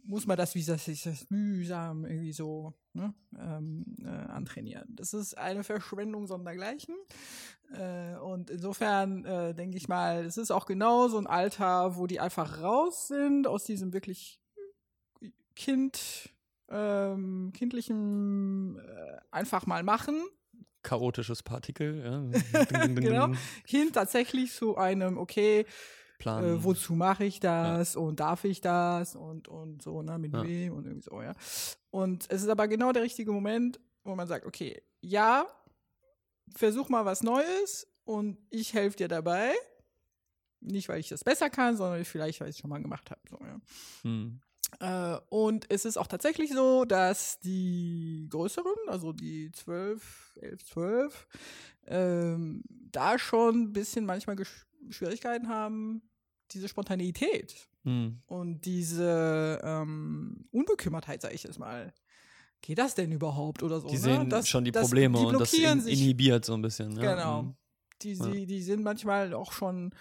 muss man das, wie das sich das mühsam irgendwie so ne, ähm, äh, antrainieren. Das ist eine Verschwendung sondergleichen. Äh, und insofern äh, denke ich mal, es ist auch genau so ein Alter, wo die einfach raus sind aus diesem wirklich Kind, ähm, kindlichen äh, einfach mal machen chaotisches Partikel. Ja. <laughs> Ding, ding, ding, Genau. hin tatsächlich zu einem, okay, äh, wozu mache ich das und darf ich das und, und so, ne, mit Ja. wem und irgendwie so, ja. Und es ist aber genau der richtige Moment, wo man sagt, okay, ja, versuch mal was Neues und ich helfe dir dabei. Nicht, weil ich das besser kann, sondern vielleicht, weil ich es schon mal gemacht habe. So, ja. Hm. Äh, und es ist auch tatsächlich so, dass die größeren, also die 12, 11, 12, ähm, da schon ein bisschen manchmal Gesch Schwierigkeiten haben, diese Spontaneität Hm. und diese ähm, Unbekümmertheit, sage ich jetzt mal. Geht das denn überhaupt oder so? Die ne? sehen Das- schon die das- Probleme die und das in, inhibiert so ein bisschen. Ja. Genau. Hm. Die, Ja. die, die sind manchmal auch schon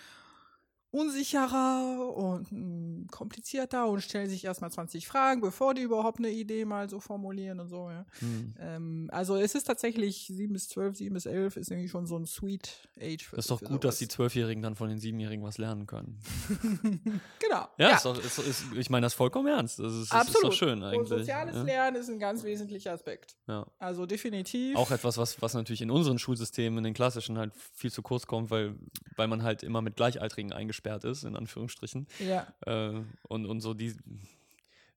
unsicherer und mm, komplizierter und stellen sich erstmal 20 Fragen, bevor die überhaupt eine Idee mal so formulieren und so. Ja. Hm. Ähm, also es ist tatsächlich 7 bis 12, 7 bis 11 ist irgendwie schon so ein Sweet Age. Für, Das ist doch gut, dass die. Zwölfjährigen dann von den Siebenjährigen was lernen können. <laughs> Genau. Ja, Ist doch, ist, ist, ich meine das vollkommen ernst. Das ist, das ist Absolut. doch schön eigentlich. Und soziales ja. Lernen ist ein ganz wesentlicher Aspekt. Ja. Also definitiv. Auch etwas, was, was natürlich in unseren Schulsystemen, in den klassischen, halt viel zu kurz kommt, weil, weil man halt immer mit Gleichaltrigen eingesperrt ist, in Anführungsstrichen. ja. Äh, und, und so die,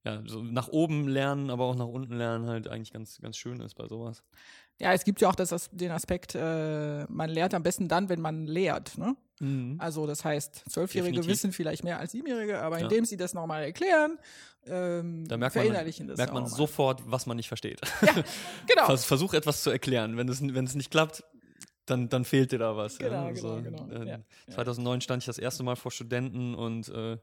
ja, so nach oben lernen, aber auch nach unten lernen halt eigentlich ganz, ganz schön ist bei sowas. ja, es gibt ja auch das, As- den Aspekt, äh, man lehrt am besten dann, wenn man lehrt. Ne? Also das heißt, Zwölfjährige Definitiv. wissen vielleicht mehr als Siebenjährige, aber Ja. indem sie das nochmal erklären, ähm, Da merkt man, verinnerlichen das merkt man sofort, was man nicht versteht. <laughs> Genau. Vers, versuch etwas zu erklären. Wenn es, wenn es nicht klappt, dann, dann fehlt dir da was. Genau, ja. genau, genau. äh, Ja, ja. 2009 stand ich das erste Mal vor Studenten und äh,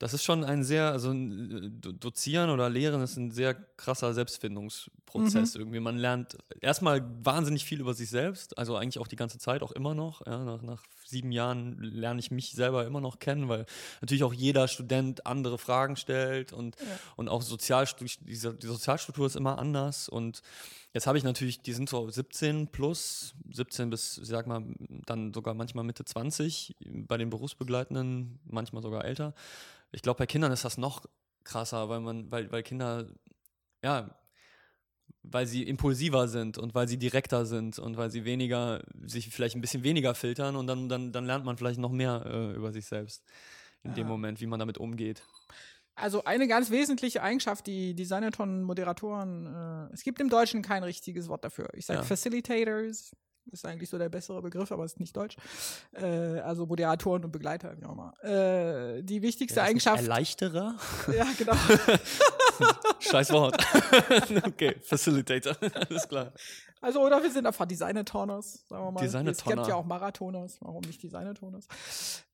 das ist schon ein sehr, also äh, Do- Dozieren oder Lehren ist ein sehr krasser Mhm. Selbstfindungsprozess irgendwie. Man lernt erstmal wahnsinnig viel über sich selbst, also eigentlich auch die ganze Zeit, auch immer noch. Ja, nach, nach sieben Jahren lerne ich mich selber immer noch kennen, weil natürlich auch jeder Student andere Fragen stellt und, und auch Sozialstu diese, die Sozialstruktur ist immer anders und Jetzt habe ich natürlich, die sind so 17 plus, 17 bis, ich sag mal, dann sogar manchmal Mitte 20, bei den Berufsbegleitenden manchmal sogar älter. Ich glaube, bei Kindern ist das noch krasser, weil man, weil, weil Kinder, ja, weil sie impulsiver sind und weil sie direkter sind und weil sie weniger, sich vielleicht ein bisschen weniger filtern und dann, dann, dann lernt man vielleicht noch mehr äh, über sich selbst in dem Ja. Moment, wie man damit umgeht. Also eine ganz wesentliche Eigenschaft, die Designerton-Moderatoren, äh, es gibt im Deutschen kein richtiges Wort dafür. Ich sage Ja. Facilitators, ist eigentlich so der bessere Begriff, aber ist nicht deutsch. Äh, also Moderatoren und Begleiter, wie auch immer. Äh, die wichtigste nicht Eigenschaft. Erleichterer? Ja, genau. <laughs> <laughs> Scheiß Wort. <laughs> okay, Facilitator, <laughs> alles klar. Also, oder wir sind einfach Designatoners, sagen wir mal. Es Designatoner. gibt ja auch Marathoners, warum nicht Designatoners?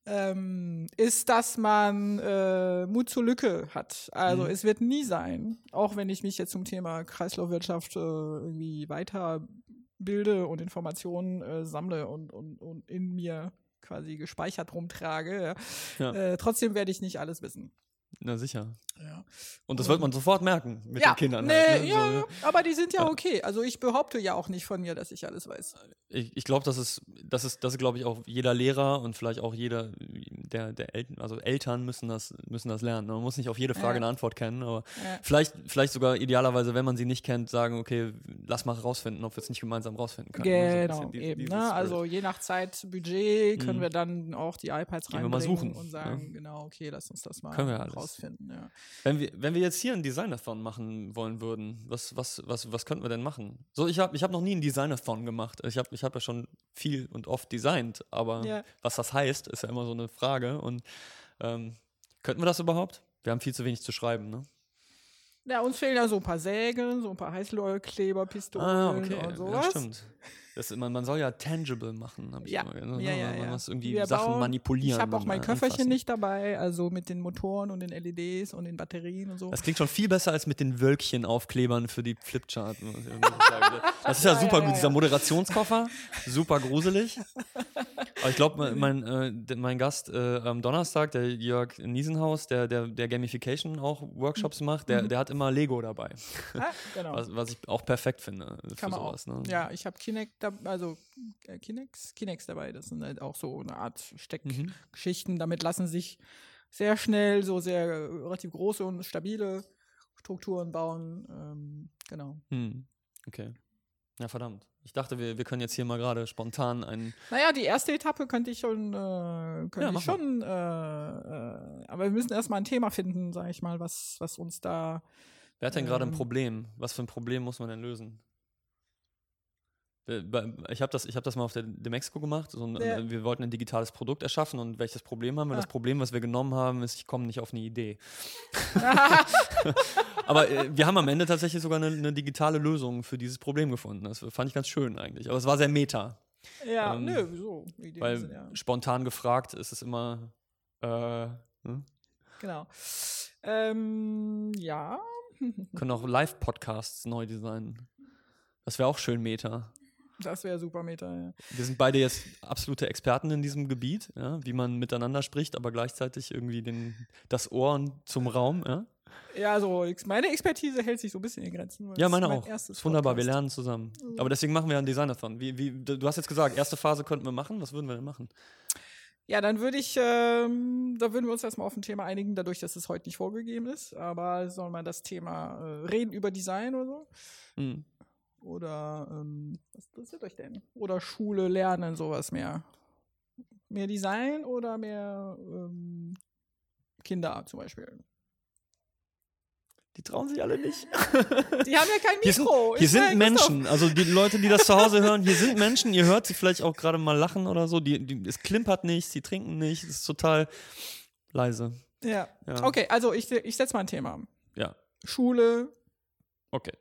Ähm, ist, dass man äh, Mut zur Lücke hat. Also, Mhm. es wird nie sein, auch wenn ich mich jetzt zum Thema Kreislaufwirtschaft äh, irgendwie weiterbilde und Informationen äh, sammle und, und, und in mir quasi gespeichert rumtrage. Ja. Ja. Äh, trotzdem werde ich nicht alles wissen. Na sicher. Ja. Und das wird man sofort merken mit ja, den Kindern. Nee, halt, ne? ja, so, ja, aber die sind ja Ja. okay. Also ich behaupte ja auch nicht von mir, dass ich alles weiß. ich ich glaube, das ist, das ist, das glaube ich, auch jeder Lehrer und vielleicht auch jeder der, der Eltern, also Eltern müssen das, müssen das lernen. Man muss nicht auf jede Frage eine Antwort kennen, aber vielleicht, vielleicht sogar idealerweise, wenn man sie nicht kennt, sagen, okay, lass mal rausfinden, ob wir es nicht gemeinsam rausfinden können. ne? Genau, die- eben. Ne? Also je nach Zeit, Budget können Mhm. wir dann auch die iPads suchen, und ne? sagen, genau, okay, lass uns das mal Können wir alles. Rausfinden. Ja. Wenn wir, wenn wir jetzt hier einen Designathon machen wollen würden, was, was, was, was könnten wir denn machen? So, ich habe ich hab noch nie einen Designathon gemacht. Ich habe ich hab ja schon viel und oft designt, aber Ja. was das heißt, ist ja immer so eine Frage. Und ähm, könnten wir das überhaupt? Wir haben viel zu wenig zu schreiben, ne? ja, uns fehlen ja so ein paar Sägen, so ein paar Heißlullkleber, Pistolen Ah, okay. und Ja, sowas. stimmt. Das, man, man soll ja tangible machen, habe ich Ja. immer gehört. Ja, ja, man ja. muss irgendwie Wir Sachen bauen- manipulieren. Ich habe auch mein Köfferchen anfassen. nicht dabei, also mit den Motoren und den LEDs und den Batterien und so. Das klingt schon viel besser als mit den Wölkchen-Aufklebern für die Flipchart. Das ist <laughs> ja, Ja, super gut, dieser. Moderationskoffer. Super gruselig. <laughs> Aber ich glaube, mein, mein, äh, mein Gast äh, am Donnerstag, der Jörg Niesenhaus, der, der, der Gamification auch Workshops macht, der, der hat immer Lego dabei. ah, genau. Was, was ich auch perfekt finde für Kann man sowas. Ne? Ja, ich habe Kinect, dab- also äh, Kinex, Kinex dabei. Das sind halt auch so eine Art Mhm. Steckgeschichten. Damit lassen sich sehr schnell so sehr äh, relativ große und stabile Strukturen bauen. Ähm, genau. Hm. Okay. Ja, verdammt. Ich dachte, wir, wir können jetzt hier mal gerade spontan einen. Naja, die erste Etappe könnte ich schon, äh, könnte Ja, ich schon, äh, äh, aber wir müssen erstmal ein Thema finden, sag ich mal, was, was uns da. Wer hat denn gerade ein Ähm. Problem? Was für ein Problem muss man denn lösen? Äh, Ich habe das, ich hab das mal auf der Demexco gemacht. So ein, Ja. äh, Wir wollten ein digitales Produkt erschaffen und welches Problem haben wir? Ah. Das Problem, was wir genommen haben, ist, ich komme nicht auf eine Idee. <laughs> Aber äh, wir haben am Ende tatsächlich sogar eine, eine digitale Lösung für dieses Problem gefunden. Das fand ich ganz schön eigentlich. Aber es war sehr meta. ja, Ähm, nö, wieso? Ideen Weil sind ja, spontan gefragt ist es immer. Äh, hm? genau. Ähm, ja. Können auch Live-Podcasts neu designen. Das wäre auch schön Meta. Das wäre super Meta, ja. Wir sind beide jetzt absolute Experten in diesem Gebiet, ja, wie man miteinander spricht, aber gleichzeitig irgendwie den, das Ohr zum Raum. Ja, Ja, also meine Expertise hält sich so ein bisschen in Grenzen. ja meine mein auch. erstes Ist wunderbar, wir Podcast. lernen zusammen. Aber deswegen machen wir einen Designathon. Wie, wie, du hast jetzt gesagt, erste Phase könnten wir machen. Was würden wir denn machen? Ja, dann würde ich, ähm, da würden wir uns erstmal auf ein Thema einigen, dadurch, dass es heute nicht vorgegeben ist. Aber soll man das Thema äh, reden über Design oder so? Hm. Oder ähm, was interessiert euch denn? Oder Schule, Lernen, sowas mehr? Mehr Design oder mehr ähm, Kinder zum Beispiel? Die trauen sich alle nicht. <laughs> Die haben ja kein Hier sind, Mikro. hier Ist ja sind. Menschen, also die Leute, die das zu Hause <laughs> hören, hier sind Menschen, ihr hört sie vielleicht auch gerade mal lachen oder so. Die, die, es klimpert nicht, sie trinken nicht, es ist total leise. Ja. Ja. Okay, also ich, ich setze mal ein Thema. Ja, Schule, okay.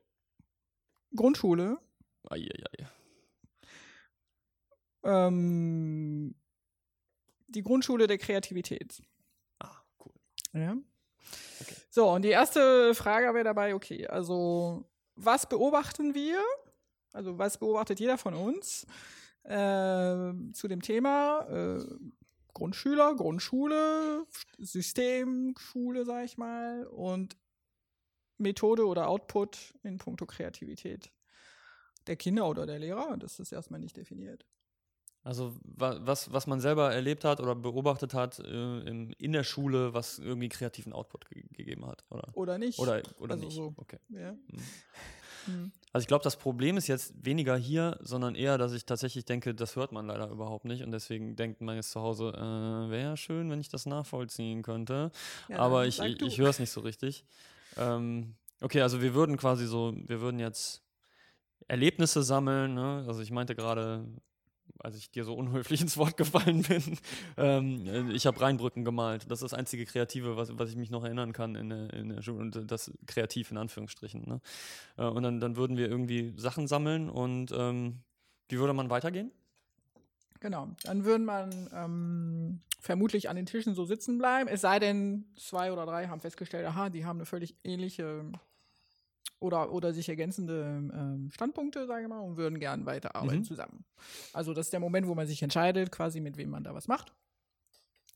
Grundschule, Eieiei. ähm, die Grundschule der Kreativität. Ah, cool. Ja. Okay. So, und die erste Frage wäre dabei, okay, also was beobachten wir? Also was beobachtet jeder von uns äh, zu dem Thema äh, Grundschüler, Grundschule, System, Schule, sag ich mal, und Methode oder Output in puncto Kreativität der Kinder oder der Lehrer? Das ist erstmal nicht definiert. Also wa was, was man selber erlebt hat oder beobachtet hat äh, in, in der Schule, was irgendwie kreativen Output ge gegeben hat, oder? Oder nicht? Oder, oder Also nicht. so. Okay. Ja. Mhm. <laughs> Hm. Also ich glaube, das Problem ist jetzt weniger hier, sondern eher, dass ich tatsächlich denke, das hört man leider überhaupt nicht und deswegen denkt man jetzt zu Hause, äh, wäre ja schön, wenn ich das nachvollziehen könnte. Ja, Aber ich, ich, ich höre es nicht so richtig. Ähm, okay, also wir würden quasi so, wir würden jetzt Erlebnisse sammeln. Ne? Also ich meinte gerade, als ich dir so unhöflich <laughs> ins Wort gefallen bin, ähm, äh, ich habe Rheinbrücken gemalt. Das ist das einzige Kreative, was, was ich mich noch erinnern kann in der, in der Schule. Und das kreativ in Anführungsstrichen. Ne? Äh, und dann, dann würden wir irgendwie Sachen sammeln und ähm, wie würde man weitergehen? Genau. Dann würde man ähm, vermutlich an den Tischen so sitzen bleiben. Es sei denn, zwei oder drei haben festgestellt, aha, die haben eine völlig ähnliche oder, oder sich ergänzende ähm, Standpunkte, sage ich mal, und würden gern weiterarbeiten Mhm. zusammen. Also das ist der Moment, wo man sich entscheidet, quasi mit wem man da was macht.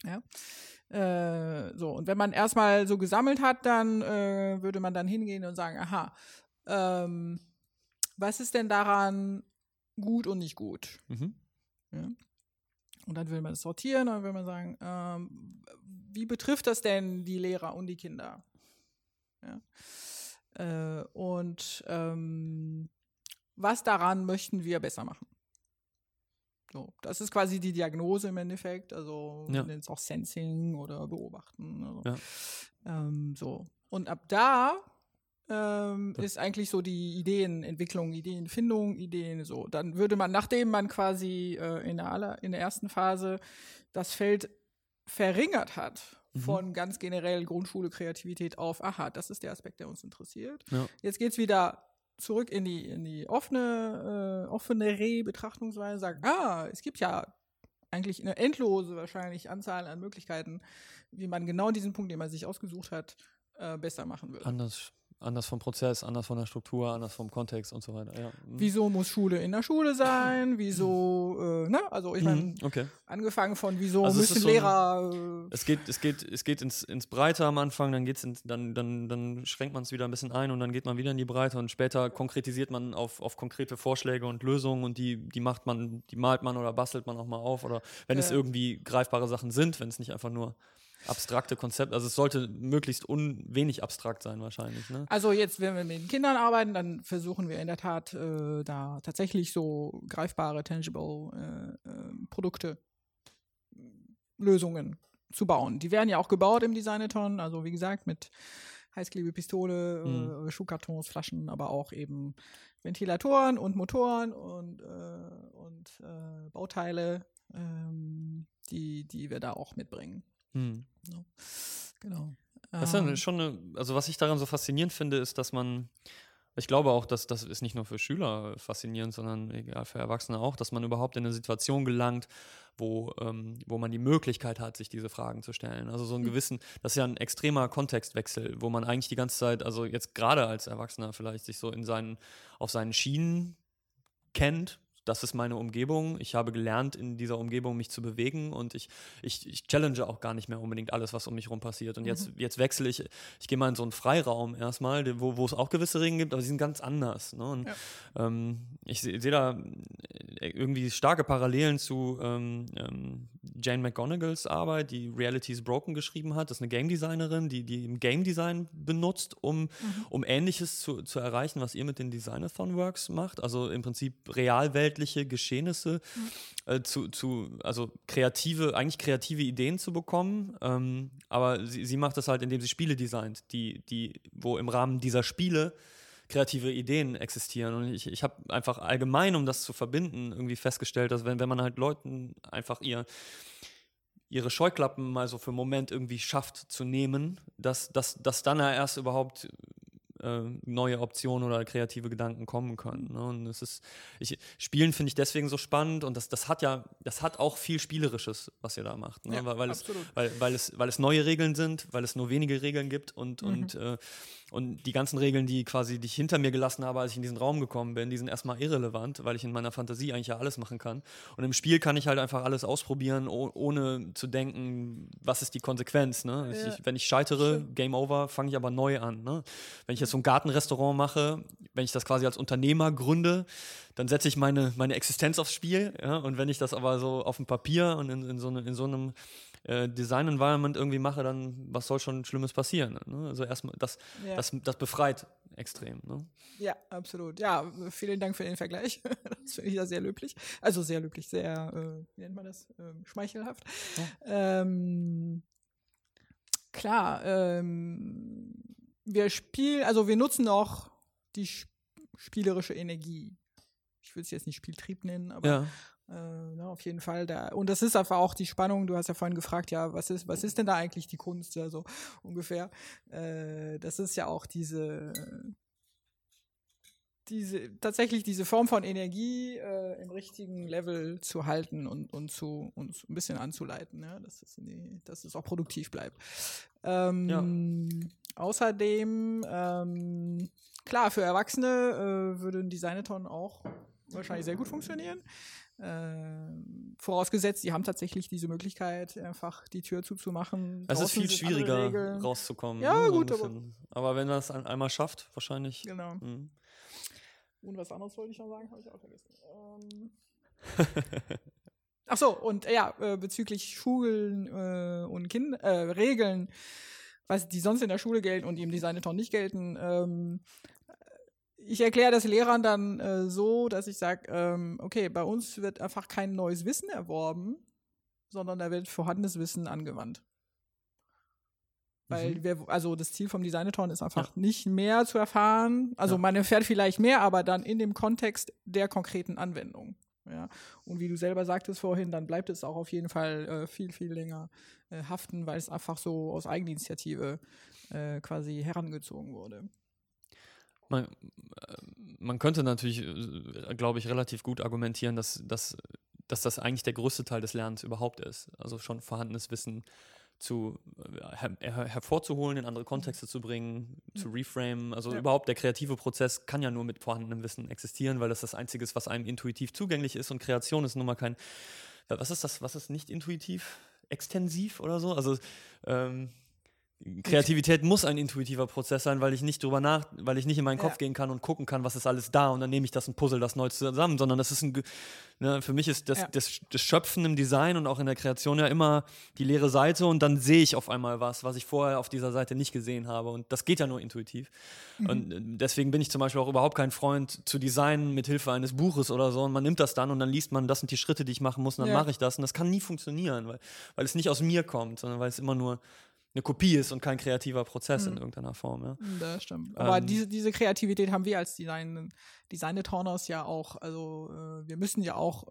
Ja. Äh, so, und wenn man erstmal so gesammelt hat, dann äh, würde man dann hingehen und sagen, aha, ähm, was ist denn daran gut und nicht gut? Mhm. Ja. Und dann will man es sortieren und dann will man sagen, ähm, wie betrifft das denn die Lehrer und die Kinder? Ja. Äh, und ähm, was daran möchten wir besser machen? So, das ist quasi die Diagnose im Endeffekt. Also Ja. man nennt es auch Sensing oder Beobachten. Also. Ja. Ähm, so. Und ab da ähm, ist eigentlich so die Ideenentwicklung, Ideenfindung, Ideen so. Dann würde man, nachdem man quasi äh, in, der aller, in der ersten Phase das Feld verringert hat Mhm. von ganz generell Grundschule Kreativität auf, aha, das ist der Aspekt, der uns interessiert. Ja. Jetzt geht's wieder zurück in die, in die offene, äh, offenere Betrachtungsweise, sagen, ah, es gibt ja eigentlich eine endlose wahrscheinlich Anzahl an Möglichkeiten, wie man genau diesen Punkt, den man sich ausgesucht hat, äh, besser machen würde. Anders, anders vom Prozess, anders von der Struktur, anders vom Kontext und so weiter. Ja. Mhm. Wieso muss Schule in der Schule sein? Wieso, äh, ne? Also ich meine, Mhm. Okay. angefangen von wieso Also es müssen so ein- Lehrer äh, Es geht, es geht, es geht ins, ins Breite am Anfang, dann geht's ins, dann, dann, dann schränkt man es wieder ein bisschen ein und dann geht man wieder in die Breite und später konkretisiert man auf, auf konkrete Vorschläge und Lösungen und die, die macht man, die malt man oder bastelt man auch mal auf oder wenn es Ja. irgendwie greifbare Sachen sind, wenn es nicht einfach nur abstrakte Konzepte, also es sollte möglichst un, wenig abstrakt sein wahrscheinlich, ne? Also jetzt, wenn wir mit den Kindern arbeiten, dann versuchen wir in der Tat äh, da tatsächlich so greifbare, tangible äh, äh, Produkte, Lösungen zu bauen. Die werden ja auch gebaut im Designathon, also wie gesagt mit Heißklebepistole, Mhm. äh, Schuhkartons, Flaschen, aber auch eben Ventilatoren und Motoren und, äh, und äh, Bauteile, ähm, die, die wir da auch mitbringen. Hm. Genau. Das ist ja Ähm, schon eine, also was ich daran so faszinierend finde, ist, dass man, ich glaube auch, dass das ist nicht nur für Schüler faszinierend, sondern egal für Erwachsene auch, dass man überhaupt in eine Situation gelangt, wo, ähm, wo man die Möglichkeit hat, sich diese Fragen zu stellen. Also so einen gewissen, das ist ja ein extremer Kontextwechsel, wo man eigentlich die ganze Zeit, also jetzt gerade als Erwachsener vielleicht sich so in seinen, auf seinen Schienen kennt. Das ist meine Umgebung. Ich habe gelernt, in dieser Umgebung mich zu bewegen und ich, ich, ich challenge auch gar nicht mehr unbedingt alles, was um mich herum passiert. Und jetzt, jetzt wechsle ich, ich gehe mal in so einen Freiraum erstmal, wo, wo es auch gewisse Regeln gibt, aber die sind ganz anders. Ne? Und, ähm, ich sehe seh da äh, irgendwie starke Parallelen zu ähm, ähm, Jane McGonagalls Arbeit, die Reality is Broken geschrieben hat. Das ist eine Game Designerin, die, die im Game Design benutzt, um, um Ähnliches zu, zu erreichen, was ihr mit den Designathon Works macht. Also im Prinzip realweltliche Geschehnisse äh, zu, zu, also kreative, eigentlich kreative Ideen zu bekommen. Ähm, aber sie, sie macht das halt, indem sie Spiele designt, die, die, wo im Rahmen dieser Spiele kreative Ideen existieren. Und ich, ich habe einfach allgemein, um das zu verbinden, irgendwie festgestellt, dass wenn, wenn man halt Leuten einfach ihr, ihre Scheuklappen mal so für einen Moment irgendwie schafft zu nehmen, dass, dass, dass dann ja erst überhaupt äh, neue Optionen oder kreative Gedanken kommen können. Ne? Und es ist, ich, Spielen finde ich deswegen so spannend und das, das hat ja, das hat auch viel Spielerisches, was ihr da macht. Ne? Ja, weil, weil, es, weil, weil, es, weil es neue Regeln sind, weil es nur wenige Regeln gibt und, und, äh, und die ganzen Regeln, die quasi, die ich hinter mir gelassen habe, als ich in diesen Raum gekommen bin, die sind erstmal irrelevant, weil ich in meiner Fantasie eigentlich ja alles machen kann. Und im Spiel kann ich halt einfach alles ausprobieren, oh, ohne zu denken, was ist die Konsequenz. Ne? Ja. Ich, wenn ich scheitere, Game Over, fange ich aber neu an. Ne? Wenn ich jetzt so ein Gartenrestaurant mache, wenn ich das quasi als Unternehmer gründe, dann setze ich meine, meine Existenz aufs Spiel. Ja? Und wenn ich das aber so auf dem Papier und in, in, so, ne, in so einem äh, Design-Environment irgendwie mache, dann was soll schon Schlimmes passieren? Ne? Also erstmal, das, Ja. das, das befreit extrem. Ne? Ja, absolut. Ja, vielen Dank für den Vergleich. <laughs> Das finde ich ja sehr löblich. Also sehr löblich, sehr, äh, wie nennt man das? Ähm, schmeichelhaft. Ähm, klar, ähm, wir spielen, also wir nutzen auch die sp spielerische Energie. Ich würde es jetzt nicht Spieltrieb nennen, aber Ja. Äh, na, auf jeden Fall da. Und das ist einfach auch die Spannung. Du hast ja vorhin gefragt, ja, was ist, was ist denn da eigentlich die Kunst, ja, so <laughs> ungefähr. Äh, das ist ja auch diese, diese, tatsächlich diese Form von Energie äh, im richtigen Level zu halten und, und zu uns ein bisschen anzuleiten, ja, dass, es die, dass es auch produktiv bleibt. Ähm, Außerdem, ähm, klar, für Erwachsene äh, würde ein Designathon auch wahrscheinlich sehr gut funktionieren. Ähm, vorausgesetzt, die haben tatsächlich diese Möglichkeit, einfach die Tür zuzumachen. Es ist viel schwieriger rauszukommen. Ja, ne, gut, aber- aber wenn er es ein, einmal schafft, wahrscheinlich. Genau. Mhm. Und was anderes wollte ich noch sagen, habe ich auch vergessen. Ähm. <laughs> Ach so, und äh, ja, äh, bezüglich Schulen äh, und kind äh, Regeln, was die sonst in der Schule gelten und die im Designathon nicht gelten. Ähm, ich erkläre das Lehrern dann äh, so, dass ich sage, ähm, okay, bei uns wird einfach kein neues Wissen erworben, sondern da wird vorhandenes Wissen angewandt. Weil Mhm. wir, also das Ziel vom Designathon ist einfach nicht mehr zu erfahren. Also man erfährt vielleicht mehr, aber dann in dem Kontext der konkreten Anwendung. Ja. Und wie du selber sagtest vorhin, dann bleibt es auch auf jeden Fall äh, viel, viel länger äh, haften, weil es einfach so aus Eigeninitiative äh, quasi herangezogen wurde. Man, man könnte natürlich, glaube ich, relativ gut argumentieren, dass, dass, dass das eigentlich der größte Teil des Lernens überhaupt ist. Also schon vorhandenes Wissen zu her her hervorzuholen, in andere Kontexte zu bringen, zu reframen. Also Ja. überhaupt der kreative Prozess kann ja nur mit vorhandenem Wissen existieren, weil das das Einzige ist, was einem intuitiv zugänglich ist und Kreation ist nun mal kein, was ist das, was ist nicht intuitiv? Extensiv oder so? Also ähm, Kreativität muss ein intuitiver Prozess sein, weil ich nicht drüber nach, weil ich nicht in meinen Ja. Kopf gehen kann und gucken kann, was ist alles da und dann nehme ich das und puzzle das neu zusammen, sondern das ist ein, ne, für mich ist das, Ja. das, das Schöpfen im Design und auch in der Kreation ja immer die leere Seite und dann sehe ich auf einmal was, was ich vorher auf dieser Seite nicht gesehen habe und das geht ja nur intuitiv. Und äh, deswegen bin ich zum Beispiel auch überhaupt kein Freund zu designen mit Hilfe eines Buches oder so und man nimmt das dann und dann liest man, das sind die Schritte, die ich machen muss und dann Ja. mache ich das und das kann nie funktionieren, weil, weil es nicht aus mir kommt, sondern weil es immer nur eine Kopie ist und kein kreativer Prozess in irgendeiner Form. Ja. Das stimmt. Aber Ähm, diese, diese Kreativität haben wir als Design, Designathoners ja auch. Also äh, wir müssen ja auch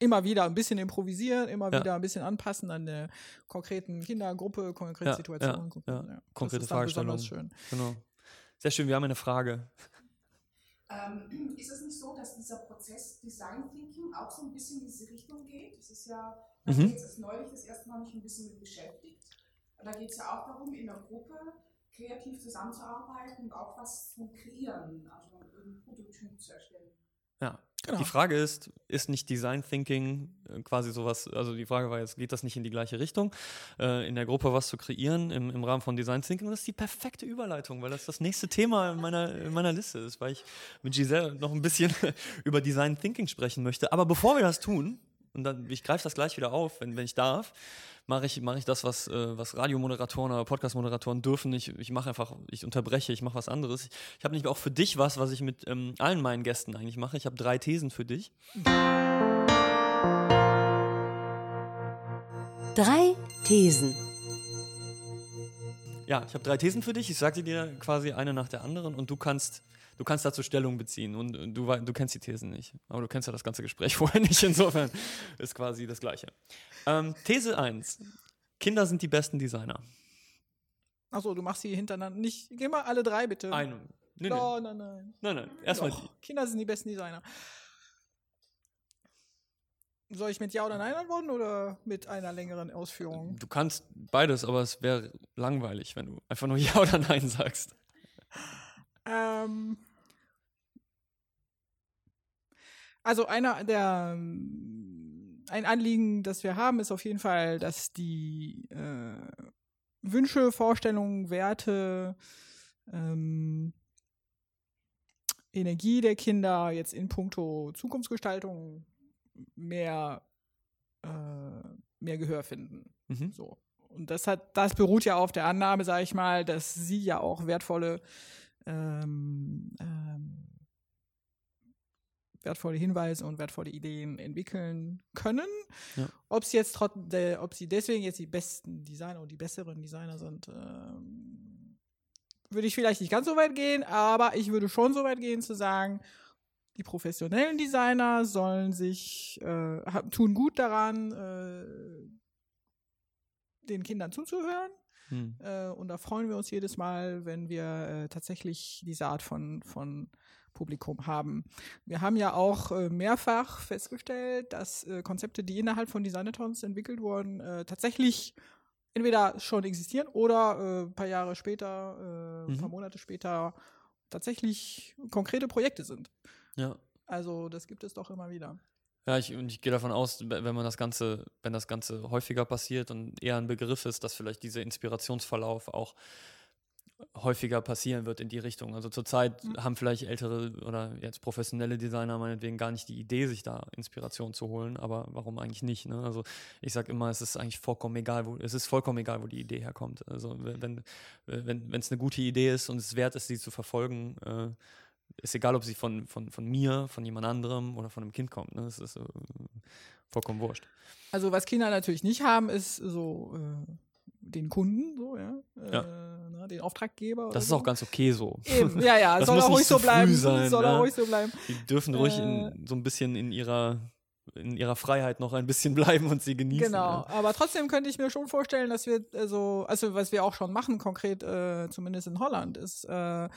immer wieder ein bisschen improvisieren, immer Ja. wieder ein bisschen anpassen an der konkreten Kindergruppe, konkreten Ja, Situation. ja, ja. Konkrete Fragestellungen. schön. Genau. Sehr schön, wir haben eine Frage. Ähm, <clears throat> ist es nicht so, dass dieser Prozess Design Thinking auch so ein bisschen in diese Richtung geht? Das ist ja, da Mhm. ich jetzt neulich das erste Mal mich ein bisschen mit beschäftigt. Da geht es ja auch darum, in der Gruppe kreativ zusammenzuarbeiten und auch was zu kreieren, also ein Prototyp zu erstellen. Ja. Genau. Die Frage ist, ist nicht Design Thinking äh, quasi sowas, also die Frage war jetzt, geht das nicht in die gleiche Richtung, äh, in der Gruppe was zu kreieren im, im Rahmen von Design Thinking? Und das ist die perfekte Überleitung, weil das das nächste Thema in meiner, in meiner Liste ist, weil ich mit Giselle noch ein bisschen <laughs> über Design Thinking sprechen möchte. Aber bevor wir das tun, und dann, ich greife das gleich wieder auf, wenn, wenn ich darf, mache ich, mache ich das, was, äh, was Radiomoderatoren oder Podcast-Moderatoren dürfen. Ich, ich mache einfach, ich unterbreche, ich mache was anderes. Ich, ich habe nämlich auch für dich was, was ich mit ähm, allen meinen Gästen eigentlich mache. Ich habe drei Thesen für dich. Drei Thesen. Ja, ich habe drei Thesen für dich. Ich sage dir quasi eine nach der anderen und du kannst, du kannst dazu Stellung beziehen. Und du, du kennst die Thesen nicht. Aber du kennst ja das ganze Gespräch <laughs> vorher nicht. Insofern ist quasi das Gleiche. Ähm, These 1. Kinder sind die besten Designer. Achso, du machst sie hintereinander. Nicht, geh mal alle drei bitte. Eine. Nee, nee. Nein, nein, nein. Nein, nein. Erstmal die. Kinder sind die besten Designer. Soll ich mit Ja oder Nein antworten oder mit einer längeren Ausführung? Du kannst beides, aber es wäre langweilig, wenn du einfach nur <laughs> Ja oder Nein sagst. Ähm, also einer der ähm, ein Anliegen, das wir haben, ist auf jeden Fall, dass die äh, Wünsche, Vorstellungen, Werte, ähm, Energie der Kinder jetzt in puncto Zukunftsgestaltung mehr, äh, mehr Gehör finden. Mhm. So. Und das hat, das beruht ja auf der Annahme, sage ich mal, dass sie ja auch wertvolle, ähm, ähm, wertvolle Hinweise und wertvolle Ideen entwickeln können. Ja. Ob sie jetzt der, ob sie deswegen jetzt die besten Designer und die besseren Designer sind, ähm, würde ich vielleicht nicht ganz so weit gehen, aber ich würde schon so weit gehen zu sagen, die professionellen Designer sollen sich, äh, tun gut daran, äh, den Kindern zuzuhören. Hm. Äh, und da freuen wir uns jedes Mal, wenn wir äh, tatsächlich diese Art von, von Publikum haben. Wir haben ja auch äh, mehrfach festgestellt, dass äh, Konzepte, die innerhalb von Designathons entwickelt wurden, äh, tatsächlich entweder schon existieren oder äh, ein paar Jahre später, äh, ein paar Mhm. Monate später tatsächlich konkrete Projekte sind. Ja. Also das gibt es doch immer wieder. Ja, ich, und ich gehe davon aus, we- wenn man das Ganze, wenn das Ganze häufiger passiert und eher ein Begriff ist, dass vielleicht dieser Inspirationsverlauf auch häufiger passieren wird in die Richtung. Also zurzeit haben vielleicht ältere oder jetzt professionelle Designer meinetwegen gar nicht die Idee, sich da Inspiration zu holen, aber warum eigentlich nicht? Ne? Also ich sage immer, es ist eigentlich vollkommen egal, wo es ist vollkommen egal, wo die Idee herkommt. Also wenn wenn wenn es eine gute Idee ist und es wert ist, sie zu verfolgen, äh, ist egal, ob sie von, von, von mir, von jemand anderem oder von einem Kind kommt. Ne? Das ist äh, vollkommen wurscht. Also was Kinder natürlich nicht haben, ist so äh, den Kunden, so, ja. Äh, na, den Auftraggeber. Das ist so. auch ganz okay so. Eben, ja, ja, <laughs> Das soll auch nicht ruhig so bleiben. <laughs> sein, soll ne? auch ruhig so bleiben. Die dürfen ruhig Äh, in, so ein bisschen in ihrer, in ihrer Freiheit noch ein bisschen <laughs> bleiben und sie genießen. Genau, Ja. aber trotzdem könnte ich mir schon vorstellen, dass wir also, also was wir auch schon machen, konkret äh, zumindest in Holland, ist äh, äh,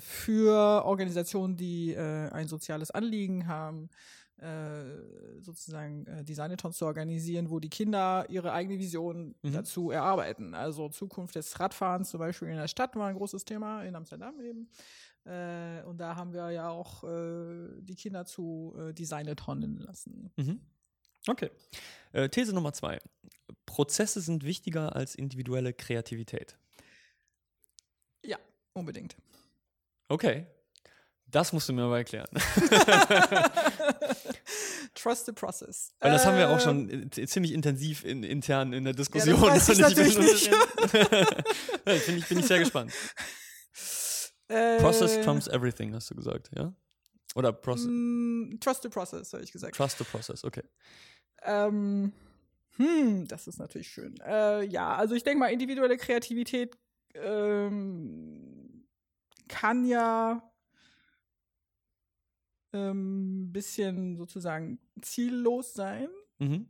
für Organisationen, die äh, ein soziales Anliegen haben, äh, sozusagen äh, Designathons zu organisieren, wo die Kinder ihre eigene Vision Mhm. dazu erarbeiten. Also Zukunft des Radfahrens zum Beispiel in der Stadt war ein großes Thema, in Amsterdam eben. Äh, und da haben wir ja auch äh, die Kinder zu äh, Designathonen lassen. Mhm. Okay. Äh, These Nummer zwei. Prozesse sind wichtiger als individuelle Kreativität. Ja, unbedingt. Okay. Das musst du mir aber erklären. <laughs> Trust the process. Weil das haben wir auch Ähm, schon äh, z- ziemlich intensiv in, intern in der Diskussion. weiß <laughs> ich bin natürlich so ein nicht. <laughs> ja, bin, ich, bin ich sehr gespannt. Äh, Process trumps everything, hast du gesagt, ja? Oder process, mm, Trust the process, habe ich gesagt. trust the process, okay. Ähm, hm, das ist natürlich schön. Äh, ja, also ich denke mal, individuelle Kreativität ähm, kann ja ein ähm, bisschen sozusagen ziellos sein. Mhm.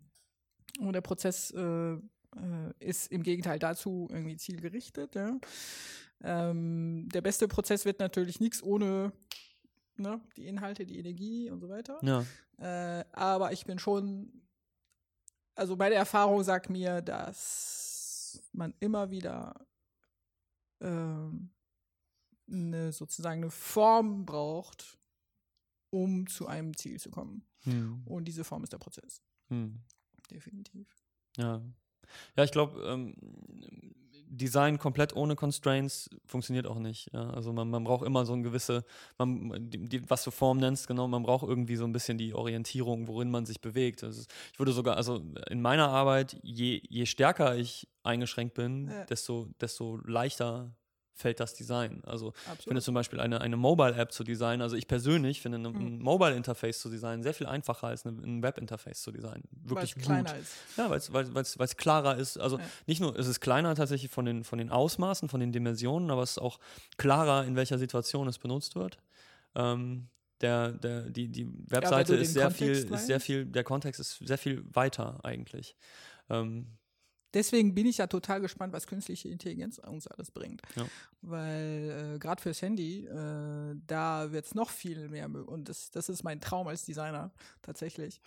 Und der Prozess äh, äh, ist im Gegenteil dazu irgendwie zielgerichtet. Ja. Ähm, der beste Prozess wird natürlich nichts ohne ne, die Inhalte, die Energie und so weiter. Ja. Äh, aber ich bin schon, also meine Erfahrung sagt mir, dass man immer wieder ähm, eine sozusagen eine Form braucht, um zu einem Ziel zu kommen. Hm. Und diese Form ist der Prozess. Hm. Definitiv. Ja. Ja, ich glaube, ähm, Design komplett ohne Constraints funktioniert auch nicht. Ja? Also man, man braucht immer so ein gewisse, man, die, die, was du Form nennst, genau, man braucht irgendwie so ein bisschen die Orientierung, worin man sich bewegt. Also ich würde sogar, also in meiner Arbeit, je, je stärker ich eingeschränkt bin, Ja. desto, desto leichter fällt das Design. Also ich finde Absolut. zum Beispiel eine, eine Mobile-App zu designen, also ich persönlich finde Mhm. ein Mobile-Interface zu designen sehr viel einfacher als eine, ein Web-Interface zu designen. Wirklich es gut. kleiner ist. Ja, weil es weil, weil's, weil's klarer ist. Also Ja. nicht nur, es ist kleiner tatsächlich von den, von den Ausmaßen, von den Dimensionen, aber es ist auch klarer, in welcher Situation es benutzt wird. Ähm, der, der, die, die Webseite du ist sehr viel, ist sehr viel, der Kontext ist sehr viel weiter eigentlich. Ähm, Deswegen bin ich ja total gespannt, was künstliche Intelligenz uns alles bringt. Ja. Weil äh, gerade fürs Handy, äh, da wird es noch viel mehr möglich. Und das, das ist mein Traum als Designer tatsächlich.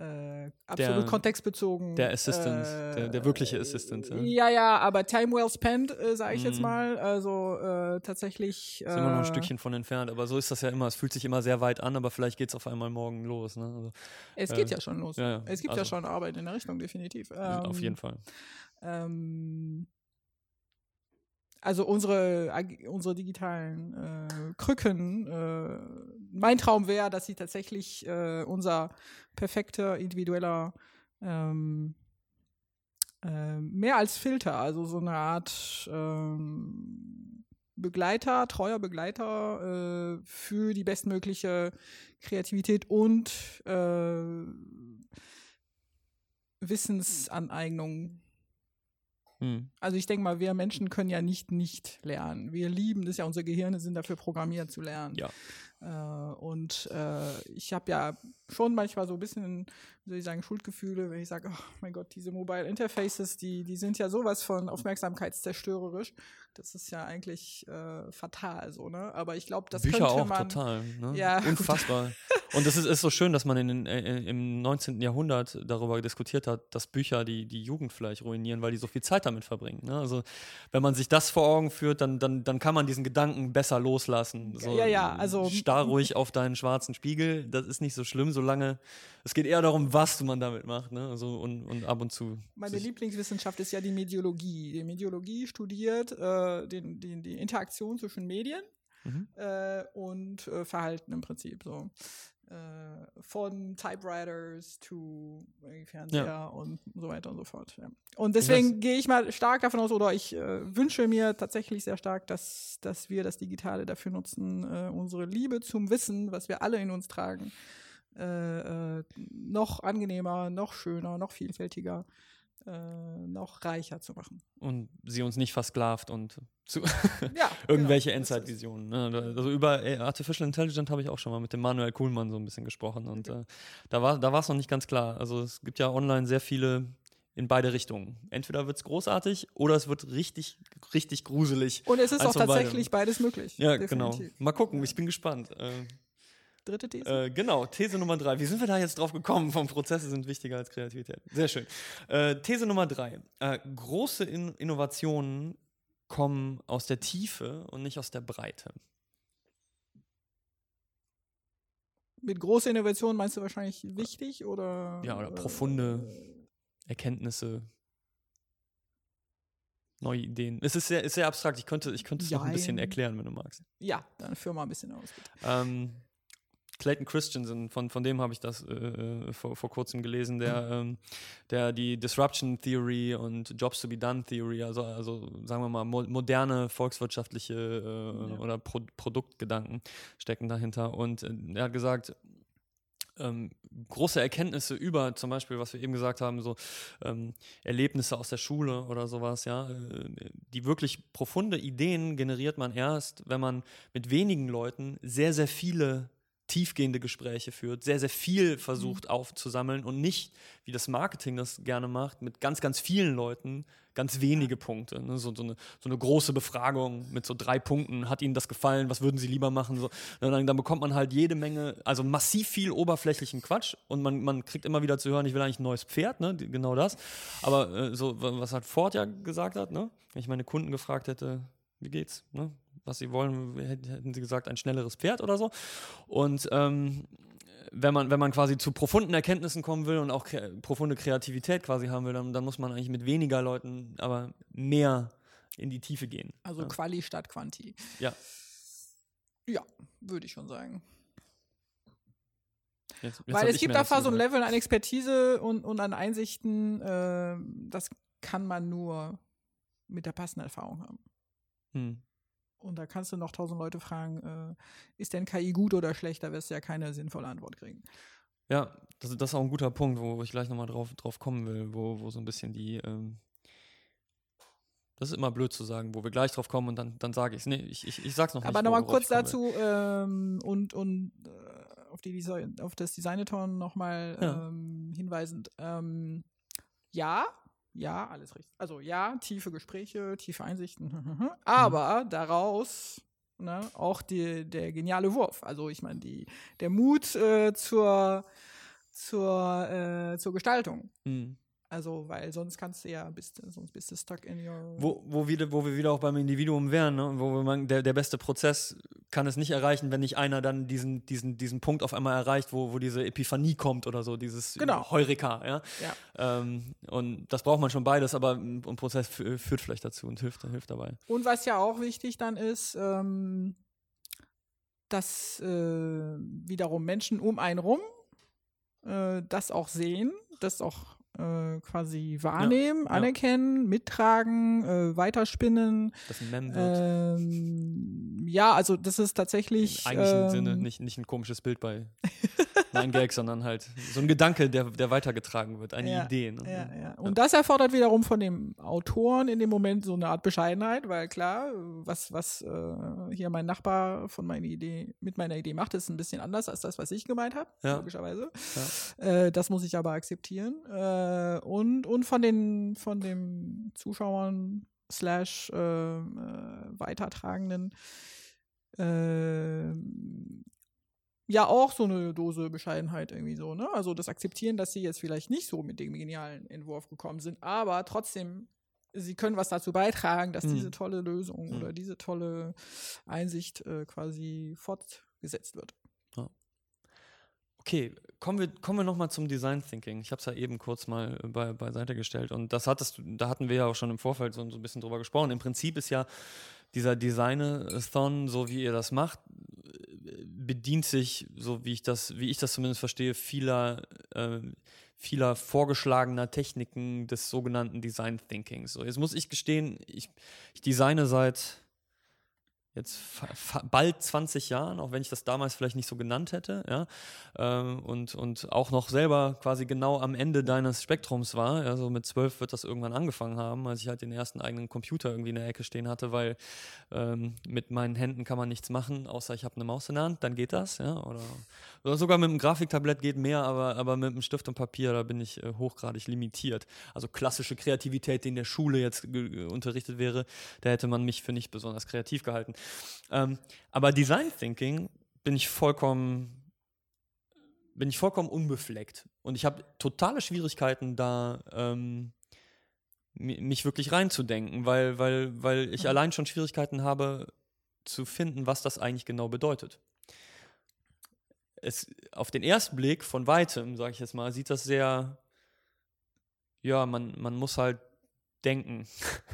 Äh, absolut Der- kontextbezogen. der Assistant, äh, der- der wirkliche Assistant, ja. Ja, ja, aber time well spent, äh, sage ich jetzt Mhm. mal. Also äh, tatsächlich. ist immer noch ein äh, Stückchen von entfernt, aber so ist das ja immer. Es fühlt sich immer sehr weit an, aber vielleicht geht es auf einmal morgen los. Ne? Also, Es geht äh, ja schon los. ja, ja, Es gibt ja also- schon Arbeit in der Richtung, definitiv. auf Ähm, jeden Fall. Ähm, also unsere, unsere digitalen äh, Krücken, äh, mein Traum wäre, dass sie tatsächlich äh, unser perfekter, individueller ähm, äh, mehr als Filter, also so eine Art ähm, Begleiter, treuer Begleiter äh, für die bestmögliche Kreativität und äh, Wissensaneignung Hm. also ich denke mal, wir Menschen können ja nicht nicht lernen. Wir lieben das ja, unsere Gehirne sind dafür programmiert zu lernen. Ja. Äh, und äh, ich habe ja schon manchmal so ein bisschen, wie soll ich sagen, Schuldgefühle, wenn ich sage, oh mein Gott, diese Mobile Interfaces, die, die sind ja sowas von aufmerksamkeitszerstörerisch. Das ist ja eigentlich äh, fatal so, ne? Aber ich glaube, das Bücher könnte auch man. total. Ne? Ja. <laughs> Unfassbar. Und es ist, ist so schön, dass man in, den- äh, im 19. Jahrhundert darüber diskutiert hat, dass Bücher die, die Jugend vielleicht ruinieren, weil die so viel Zeit damit verbringen. Ne? Also wenn man sich das vor Augen führt, dann, dann, dann kann man diesen Gedanken besser loslassen. So Ja, ja, also- starr ruhig auf deinen schwarzen Spiegel. Das ist nicht so schlimm, solange es geht eher darum, was man damit macht, ne? Also und, und ab und zu. Meine Lieblingswissenschaft ist ja die Mediologie. Die Mediologie studiert äh, den, die, die Interaktion zwischen Medien Mhm. äh, und äh, Verhalten im Prinzip. So. Äh, von Typewriters to äh, Fernseher und so weiter und so fort. Ja. Und deswegen gehe ich mal stark davon aus, oder ich äh, wünsche mir tatsächlich sehr stark, dass, dass wir das Digitale dafür nutzen, äh, unsere Liebe zum Wissen, was wir alle in uns tragen, äh, äh, noch angenehmer, noch schöner, noch vielfältiger, äh, noch reicher zu machen. Und sie uns nicht versklavt und zu Ja, <laughs> irgendwelche genau, das ist- Endzeitvisionen. Ne? Also über äh, Artificial Intelligence habe ich auch schon mal mit dem Manuel Kuhlmann so ein bisschen gesprochen. Und äh, da war da war es noch nicht ganz klar. Also es gibt ja online sehr viele in beide Richtungen. Entweder wird es großartig oder es wird richtig, richtig gruselig. Und es ist auch tatsächlich beides möglich. Ja, Definitiv. genau. Mal gucken, ich bin gespannt. Äh, Dritte These? Äh, genau, These Nummer drei. Wie sind wir da jetzt drauf gekommen? Vom Prozesse sind wichtiger als Kreativität. Sehr schön. Äh, These Nummer drei. Äh, große In Innovationen kommen aus der Tiefe und nicht aus der Breite. Mit großer Innovation meinst du wahrscheinlich wichtig oder? Ja, oder äh, profunde Erkenntnisse, neue Ideen. Es ist sehr, ist sehr abstrakt. Ich könnte, ich könnte es noch ein bisschen erklären, wenn du magst. Ja, dann führ mal ein bisschen aus. Ähm, Clayton Christensen, von, von dem habe ich das äh, äh, vor, vor kurzem gelesen, der, ähm, der die Disruption Theory und Jobs to be Done Theory, also, also sagen wir mal mo moderne volkswirtschaftliche äh, Ja. oder Pro Produktgedanken stecken dahinter. Und äh, er hat gesagt, ähm, große Erkenntnisse über zum Beispiel, was wir eben gesagt haben, so ähm, Erlebnisse aus der Schule oder sowas, ja, äh, die wirklich profunde Ideen generiert man erst, wenn man mit wenigen Leuten sehr, sehr viele tiefgehende Gespräche führt, sehr, sehr viel versucht aufzusammeln und nicht, wie das Marketing das gerne macht, mit ganz, ganz vielen Leuten ganz wenige Punkte. Ne? So, so, eine, so eine große Befragung mit so drei Punkten. Hat Ihnen das gefallen? Was würden Sie lieber machen? So, ne, dann, dann bekommt man halt jede Menge, also massiv viel oberflächlichen Quatsch und man, man kriegt immer wieder zu hören, ich will eigentlich ein neues Pferd, ne? Genau das. Aber äh, so, wa- was halt Ford ja gesagt hat, ne? wenn ich meine Kunden gefragt hätte, wie geht's? Ne? Was sie wollen, hätt- hätten sie gesagt, ein schnelleres Pferd oder so. Und ähm, wenn man, wenn man quasi zu profunden Erkenntnissen kommen will und auch kre profunde Kreativität quasi haben will, dann, dann muss man eigentlich mit weniger Leuten, aber mehr in die Tiefe gehen. Also ja. Quali statt Quanti. Ja. Ja, würde ich schon sagen. Jetzt, jetzt Weil es gibt einfach so ein. Level an Expertise und, und an Einsichten, äh, das kann man nur mit der passenden Erfahrung haben. Hm. Und da kannst du noch tausend Leute fragen, äh, ist denn KI gut oder schlecht? Da wirst du ja keine sinnvolle Antwort kriegen. Ja, das, das ist auch ein guter Punkt, wo ich gleich nochmal drauf, drauf kommen will, wo, wo so ein bisschen die. Ähm, das ist immer blöd zu sagen, wo wir gleich drauf kommen und dann, dann sage ich es. Nee, ich, ich, ich sag's noch Aber nicht. nochmal kurz dazu ähm, und, und äh, auf, die Design, auf das Designathon nochmal Ja. ähm, hinweisend. Ähm, ja, ja, alles richtig. Also ja, tiefe Gespräche, tiefe Einsichten, aber daraus ne, auch die, der geniale Wurf. Also ich meine, die, der Mut äh, zur, zur, äh, zur Gestaltung. Hm. Also, weil sonst kannst du ja, bist, sonst bist du stuck in your. Wo, wo, wieder, wo wir wieder auch beim Individuum wären, ne? wo wir man, der, der beste Prozess kann es nicht erreichen, wenn nicht einer dann diesen, diesen, diesen Punkt auf einmal erreicht, wo, wo diese Epiphanie kommt oder so, dieses Genau. Heureka. Ja? Ja. Ähm, und das braucht man schon beides, aber ein Prozess fü- führt vielleicht dazu und hilft, hilft dabei. Und was ja auch wichtig dann ist, ähm, dass äh, wiederum Menschen um einen rum äh, das auch sehen, das auch äh, quasi wahrnehmen, ja. anerkennen, mittragen, äh, weiterspinnen. Das ein Mem wird. Ähm, ja, also das ist tatsächlich. Im eigentlichen ähm, Sinne nicht, nicht ein komisches Bild bei <laughs> Nein Gag, sondern halt so ein Gedanke, der, der weitergetragen wird, eine Ja, Idee. Ne? Ja, ja. Und das erfordert wiederum von dem Autoren in dem Moment so eine Art Bescheidenheit, weil klar, was, was äh, hier mein Nachbar von meiner Idee, mit meiner Idee macht, ist ein bisschen anders als das, was ich gemeint habe, logischerweise. Äh, das muss ich aber akzeptieren. Äh, und, und von den von den Zuschauern slash äh, äh, Weitertragenden äh, ja auch so eine Dose Bescheidenheit irgendwie so, ne? Also das Akzeptieren, dass sie jetzt vielleicht nicht so mit dem genialen Entwurf gekommen sind, aber trotzdem, sie können was dazu beitragen, dass Mhm. diese tolle Lösung Mhm. oder diese tolle Einsicht äh, quasi fort, gesetzt wird. Okay, kommen wir, kommen wir nochmal zum Design Thinking. Ich habe es ja eben kurz mal äh, bei, beiseite gestellt und das hattest du, da hatten wir ja auch schon im Vorfeld so, so ein bisschen drüber gesprochen. Im Prinzip ist ja dieser Designathon, so wie ihr das macht, bedient sich, so wie ich das, wie ich das zumindest verstehe, vieler, äh, vieler vorgeschlagener Techniken des sogenannten Design Thinkings. So, jetzt muss ich gestehen, ich, ich designe seit jetzt bald 20 Jahren, auch wenn ich das damals vielleicht nicht so genannt hätte, ja, ähm, und, und auch noch selber quasi genau am Ende deines Spektrums war, also mit zwölf wird das irgendwann angefangen haben, als ich halt den ersten eigenen Computer irgendwie in der Ecke stehen hatte, weil ähm, mit meinen Händen kann man nichts machen, außer ich habe eine Maus in der Hand, dann geht das, ja, oder, oder sogar mit einem Grafiktablett geht mehr, aber, aber mit einem Stift und Papier, da bin ich äh, hochgradig limitiert. Also klassische Kreativität, die in der Schule jetzt unterrichtet wäre, da hätte man mich für nicht besonders kreativ gehalten. Ähm, aber Design Thinking bin ich vollkommen bin ich vollkommen unbefleckt und ich habe totale Schwierigkeiten da ähm, mich wirklich reinzudenken, weil, weil, weil ich mhm. allein schon Schwierigkeiten habe zu finden, was das eigentlich genau bedeutet. Es, auf den ersten Blick von weitem, sage ich jetzt mal, sieht das sehr, ja, man, man muss halt denken.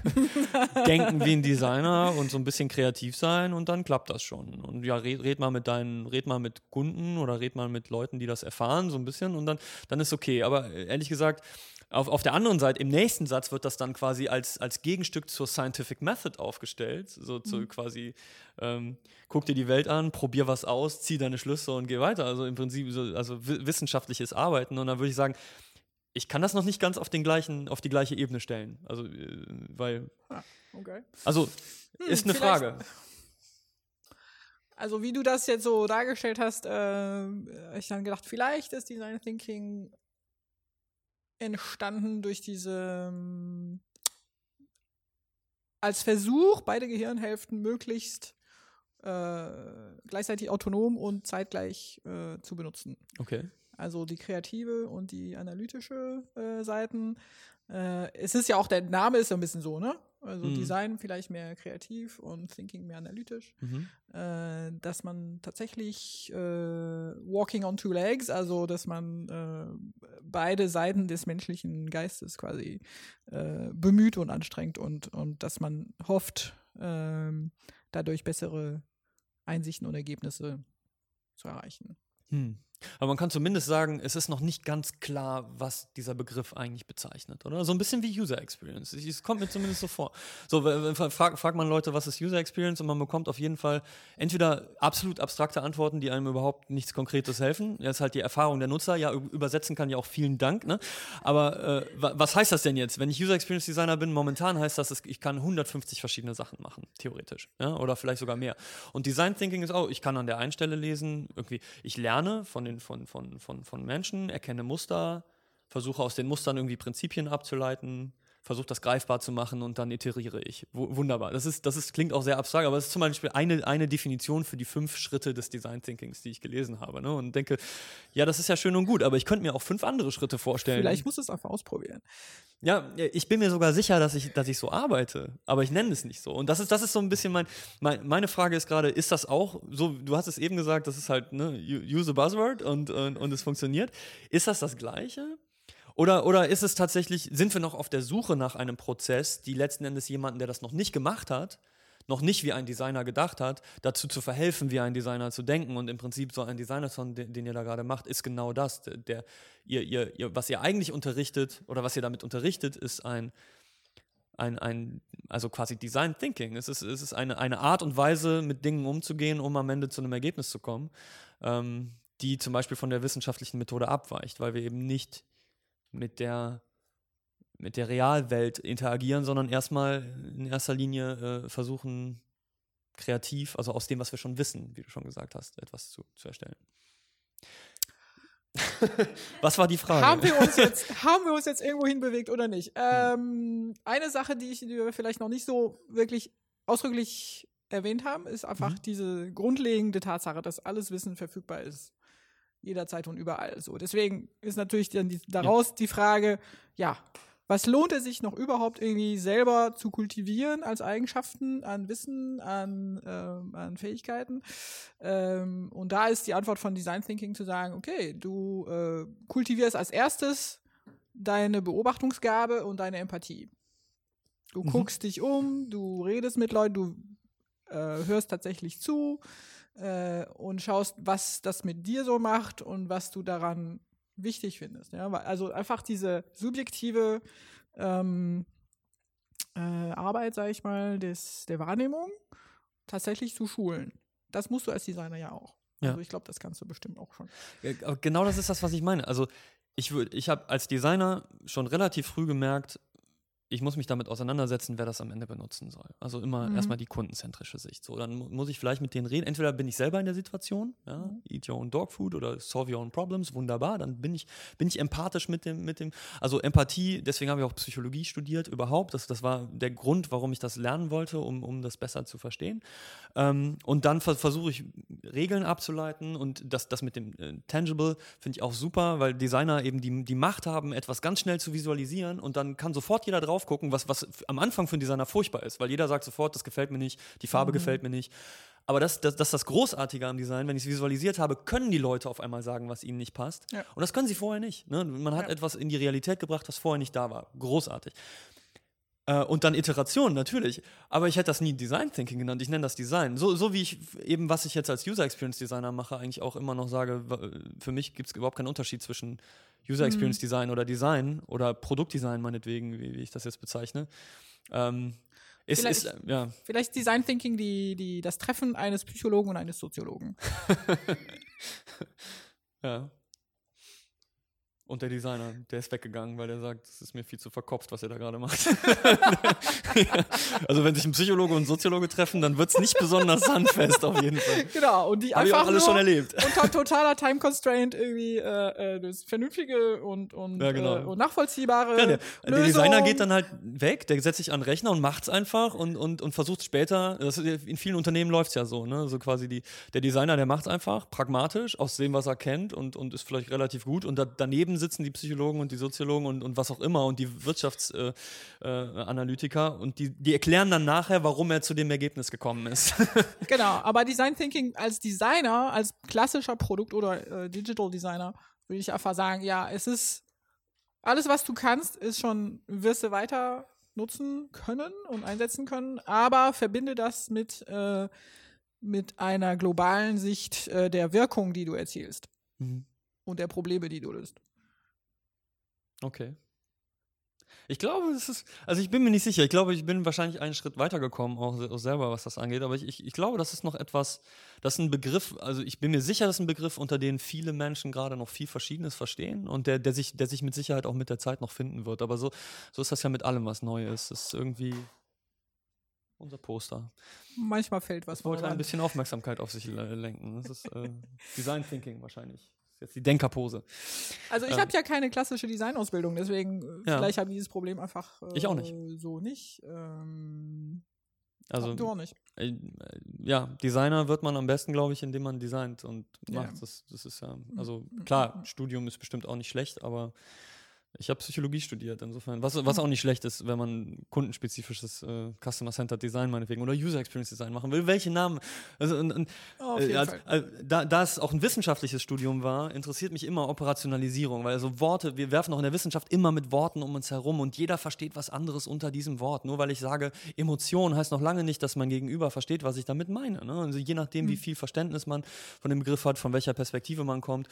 <laughs> denken wie ein Designer und so ein bisschen kreativ sein und dann klappt das schon. Und ja, red, red, mal mit deinen, red mal mit Kunden oder red mal mit Leuten, die das erfahren, so ein bisschen und dann, dann ist okay. Aber ehrlich gesagt, auf, auf der anderen Seite, im nächsten Satz wird das dann quasi als, als Gegenstück zur Scientific Method aufgestellt. So zu mhm. quasi, ähm, guck dir die Welt an, probier was aus, zieh deine Schlüsse und geh weiter. Also im Prinzip so, also wissenschaftliches Arbeiten. Und dann würde ich sagen, ich kann das noch nicht ganz auf den gleichen, auf die gleiche Ebene stellen. Also, äh, weil. Ah, okay. Also, hm, ist eine Frage. Also, wie du das jetzt so dargestellt hast, äh, ich dann gedacht, vielleicht ist Design Thinking entstanden durch diese ähm, als Versuch, beide Gehirnhälften möglichst äh, gleichzeitig autonom und zeitgleich äh, zu benutzen. Okay. Also die kreative und die analytische äh, Seiten. Äh, es ist ja auch, der Name ist ja ein bisschen so, ne? Also mhm. Design vielleicht mehr kreativ und Thinking mehr analytisch. Mhm. Äh, dass man tatsächlich äh, walking on two legs, also dass man äh, beide Seiten des menschlichen Geistes quasi äh, bemüht und anstrengt und, und dass man hofft, ähm, dadurch bessere Einsichten und Ergebnisse zu erreichen. Hm. Aber man kann zumindest sagen, es ist noch nicht ganz klar, was dieser Begriff eigentlich bezeichnet, oder? So ein bisschen wie User Experience. Es kommt mir zumindest so vor. So, fragt, fragt man Leute, was ist User Experience? Und man bekommt auf jeden Fall entweder absolut abstrakte Antworten, die einem überhaupt nichts Konkretes helfen. Das ist halt die Erfahrung der Nutzer. Ja, übersetzen kann ja auch vielen Dank, ne? Aber äh, was heißt das denn jetzt? Wenn ich User Experience Designer bin, momentan heißt das, ich kann 150 verschiedene Sachen machen, theoretisch. Ja? Oder vielleicht sogar mehr. Und Design Thinking ist auch, ich kann an der einen Stelle lesen, irgendwie, ich lerne von den, von, von, von, von Menschen, erkenne Muster, versuche aus den Mustern irgendwie Prinzipien abzuleiten, versuche das greifbar zu machen und dann iteriere ich. W wunderbar. Das, ist, das ist, klingt auch sehr abstrakt, aber es ist zum Beispiel eine, eine Definition für die fünf Schritte des Design Thinkings, die ich gelesen habe. Ne? Und denke, ja, das ist ja schön und gut, aber ich könnte mir auch fünf andere Schritte vorstellen. Vielleicht muss es einfach ausprobieren. Ja, ich bin mir sogar sicher, dass ich, dass ich so arbeite, aber ich nenne es nicht so. Und das ist, das ist so ein bisschen mein, mein meine Frage ist gerade, ist das auch so, du hast es eben gesagt, das ist halt, ne, use a buzzword und, und, und es funktioniert. Ist das das Gleiche? Oder, oder ist es tatsächlich, sind wir noch auf der Suche nach einem Prozess, die letzten Endes jemanden, der das noch nicht gemacht hat, noch nicht wie ein Designer gedacht hat, dazu zu verhelfen, wie ein Designer zu denken. Und im Prinzip so ein Designer-Song, den, den, ihr da gerade macht, ist genau das. Der, ihr, ihr, ihr, was ihr eigentlich unterrichtet oder was ihr damit unterrichtet, ist ein, ein, ein also quasi Design Thinking. Es ist, es ist eine, eine Art und Weise, mit Dingen umzugehen, um am Ende zu einem Ergebnis zu kommen, ähm, die zum Beispiel von der wissenschaftlichen Methode abweicht, weil wir eben nicht mit der, mit der Realwelt interagieren, sondern erstmal in erster Linie äh, versuchen, kreativ, also aus dem, was wir schon wissen, wie du schon gesagt hast, etwas zu, zu erstellen. <laughs> Was war die Frage? Haben wir uns jetzt, <laughs> haben wir uns jetzt irgendwo hinbewegt oder nicht? Ähm, eine Sache, die, ich, die wir vielleicht noch nicht so wirklich ausdrücklich erwähnt haben, ist einfach mhm. diese grundlegende Tatsache, dass alles Wissen verfügbar ist jederzeit und überall so. Deswegen ist natürlich dann die, daraus ja. die Frage, ja, Was lohnt es sich noch überhaupt irgendwie selber zu kultivieren als Eigenschaften, an Wissen, an, ähm, an Fähigkeiten? Ähm, und da ist die Antwort von Design Thinking zu sagen, okay, du äh, kultivierst als erstes deine Beobachtungsgabe und deine Empathie. Du Mhm. guckst dich um, du redest mit Leuten, du äh, hörst tatsächlich zu äh, und schaust, was das mit dir so macht und was du daran wichtig findest. Ja? Also einfach diese subjektive ähm, äh, Arbeit, sag ich mal, des, der Wahrnehmung tatsächlich zu schulen. Das musst du als Designer ja auch. Ja. Also ich glaube, das kannst du bestimmt auch schon. Ja, genau das ist das, was ich meine. Also ich, ich habe als Designer schon relativ früh gemerkt, ich muss mich damit auseinandersetzen, wer das am Ende benutzen soll. Also immer Mhm. erstmal die kundenzentrische Sicht. So, dann mu- muss ich vielleicht mit denen reden. Entweder bin ich selber in der Situation, ja, Mhm. eat your own dog food oder solve your own problems, wunderbar. Dann bin ich, bin ich empathisch mit dem, mit dem, also Empathie, deswegen habe ich auch Psychologie studiert überhaupt. Das, das war der Grund, warum ich das lernen wollte, um, um das besser zu verstehen. Ähm, und dann ver versuche ich Regeln abzuleiten und das, das mit dem äh, Tangible finde ich auch super, weil Designer eben die, die Macht haben, etwas ganz schnell zu visualisieren und dann kann sofort jeder drauf gucken, was, was am Anfang für einen Designer furchtbar ist, weil jeder sagt sofort, das gefällt mir nicht, die Farbe gefällt mir nicht. Aber das, das, das ist das Großartige am Design. Wenn ich es visualisiert habe, können die Leute auf einmal sagen, was ihnen nicht passt. Ja. Und das können sie vorher nicht. Ne? Man hat Ja. etwas in die Realität gebracht, was vorher nicht da war. Großartig. Äh, und dann Iteration, natürlich. Aber ich hätte das nie Design Thinking genannt. Ich nenne das Design. So, so wie ich eben, was ich jetzt als User Experience Designer mache, eigentlich auch immer noch sage, w- für mich gibt es überhaupt keinen Unterschied zwischen User Mhm. Experience Design oder Design oder Produktdesign, meinetwegen, wie, wie ich das jetzt bezeichne. Ähm, ist, Vielleicht- ist, ja. Vielleicht Design Thinking die, die, das Treffen eines Psychologen und eines Soziologen. <laughs> Ja. Und der Designer, der ist weggegangen, weil er sagt, es ist mir viel zu verkopft, was er da gerade macht. ja. <laughs> Also wenn sich ein Psychologe und ein Soziologe treffen, dann wird es nicht besonders sandfest auf jeden Fall. Genau, und die ich einfach auch alles schon erlebt. unter totaler Time Constraint irgendwie äh, äh, das Vernünftige und, und, Ja, genau. äh, und nachvollziehbare Ja, der, der. Designer geht dann halt weg, der setzt sich an den Rechner und macht es einfach und, und, und versucht später, das ist, in vielen Unternehmen läuft es ja so, ne? so quasi die, der Designer, der macht es einfach, pragmatisch, aus dem, was er kennt und, und ist vielleicht relativ gut und da, daneben sitzen die Psychologen und die Soziologen und, und was auch immer und die Wirtschaftsanalytiker äh, Analytiker und die, die erklären dann nachher, warum er zu dem Ergebnis gekommen ist. <laughs> Genau, aber Design Thinking als Designer, als klassischer Produkt- oder äh, Digital Designer, würde ich einfach sagen, ja, es ist alles, was du kannst, ist schon, wirst du weiter nutzen können und einsetzen können, aber verbinde das mit, äh, mit einer globalen Sicht äh, der Wirkung, die du erzielst Mhm. und der Probleme, die du löst. Okay. Ich glaube, es ist, also ich bin mir nicht sicher. Ich glaube, ich bin wahrscheinlich einen Schritt weitergekommen, auch, se- auch selber, was das angeht. Aber ich, ich, ich glaube, das ist noch etwas, das ist ein Begriff, also ich bin mir sicher, das ist ein Begriff, unter dem viele Menschen gerade noch viel Verschiedenes verstehen und der, der, sich, der sich mit Sicherheit auch mit der Zeit noch finden wird. Aber so, so ist das ja mit allem, was neu ist. Das ist irgendwie unser Poster. Manchmal fällt was Ich wollte ein bisschen Aufmerksamkeit auf sich le- lenken. Das ist äh, Design Thinking wahrscheinlich. Ist jetzt die Denkerpose. Also ich Ähm. habe ja keine klassische Designausbildung, deswegen äh, Ja. vielleicht habe ich dieses Problem einfach äh, Ich auch nicht. so nicht. Ähm, Also, du auch nicht. Äh, ja, Designer wird man am besten, glaube ich, indem man designt und Ja. macht. Das, das ist ja, also klar, Studium ist bestimmt auch nicht schlecht, aber ich habe Psychologie studiert, insofern. Was, was auch nicht schlecht ist, wenn man kundenspezifisches äh, Customer-Centered Design meinetwegen oder User Experience Design machen will. Welche Namen? Also, und, und, Auf äh, äh, da, da es auch ein wissenschaftliches Studium war, interessiert mich immer Operationalisierung, weil also Worte, wir werfen auch in der Wissenschaft immer mit Worten um uns herum und jeder versteht was anderes unter diesem Wort. Nur weil ich sage, Emotion heißt noch lange nicht, dass mein Gegenüber versteht, was ich damit meine. Ne? Also je nachdem, wie viel Verständnis man von dem Begriff hat, von welcher Perspektive man kommt.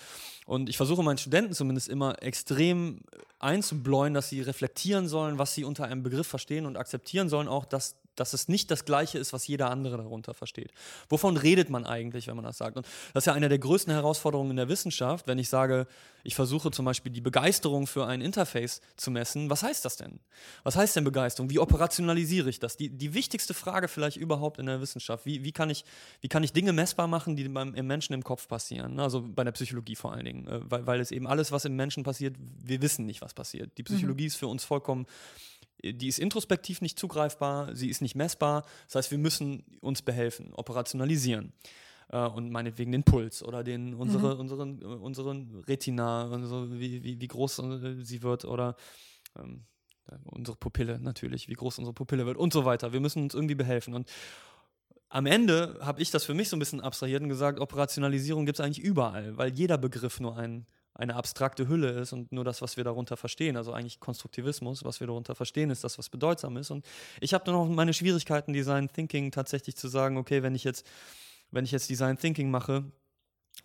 Und ich versuche meinen Studenten zumindest immer extrem einzubläuen, dass sie reflektieren sollen, was sie unter einem Begriff verstehen und akzeptieren sollen auch, dass, dass es nicht das Gleiche ist, was jeder andere darunter versteht. Wovon redet man eigentlich, wenn man das sagt? Und das ist ja eine der größten Herausforderungen in der Wissenschaft, wenn ich sage, ich versuche zum Beispiel die Begeisterung für ein Interface zu messen. Was heißt das denn? Was heißt denn Begeisterung? Wie operationalisiere ich das? Die, die wichtigste Frage vielleicht überhaupt in der Wissenschaft. Wie, wie, kann, ich, wie kann ich Dinge messbar machen, die beim im Menschen im Kopf passieren? Also bei der Psychologie vor allen Dingen. Äh, Weil, weil es eben alles, was im Menschen passiert, wir wissen nicht, was passiert. Die Psychologie ist für uns vollkommen die ist introspektiv nicht zugreifbar, sie ist nicht messbar. Das heißt, wir müssen uns behelfen, operationalisieren. Äh, und meinetwegen den Puls oder den, unsere, unseren, äh, unseren Retina, unsere, wie, wie, wie groß äh, sie wird oder ähm, Unsere Pupille natürlich, wie groß unsere Pupille wird und so weiter. Wir müssen uns irgendwie behelfen. Und am Ende habe ich das für mich so ein bisschen abstrahiert und gesagt, Operationalisierung gibt es eigentlich überall, weil jeder Begriff nur ein, eine abstrakte Hülle ist und nur das, was wir darunter verstehen, also eigentlich Konstruktivismus, was wir darunter verstehen, ist das, was bedeutsam ist. Und ich habe dann auch meine Schwierigkeiten, Design Thinking tatsächlich zu sagen, okay, wenn ich jetzt, wenn ich jetzt Design Thinking mache,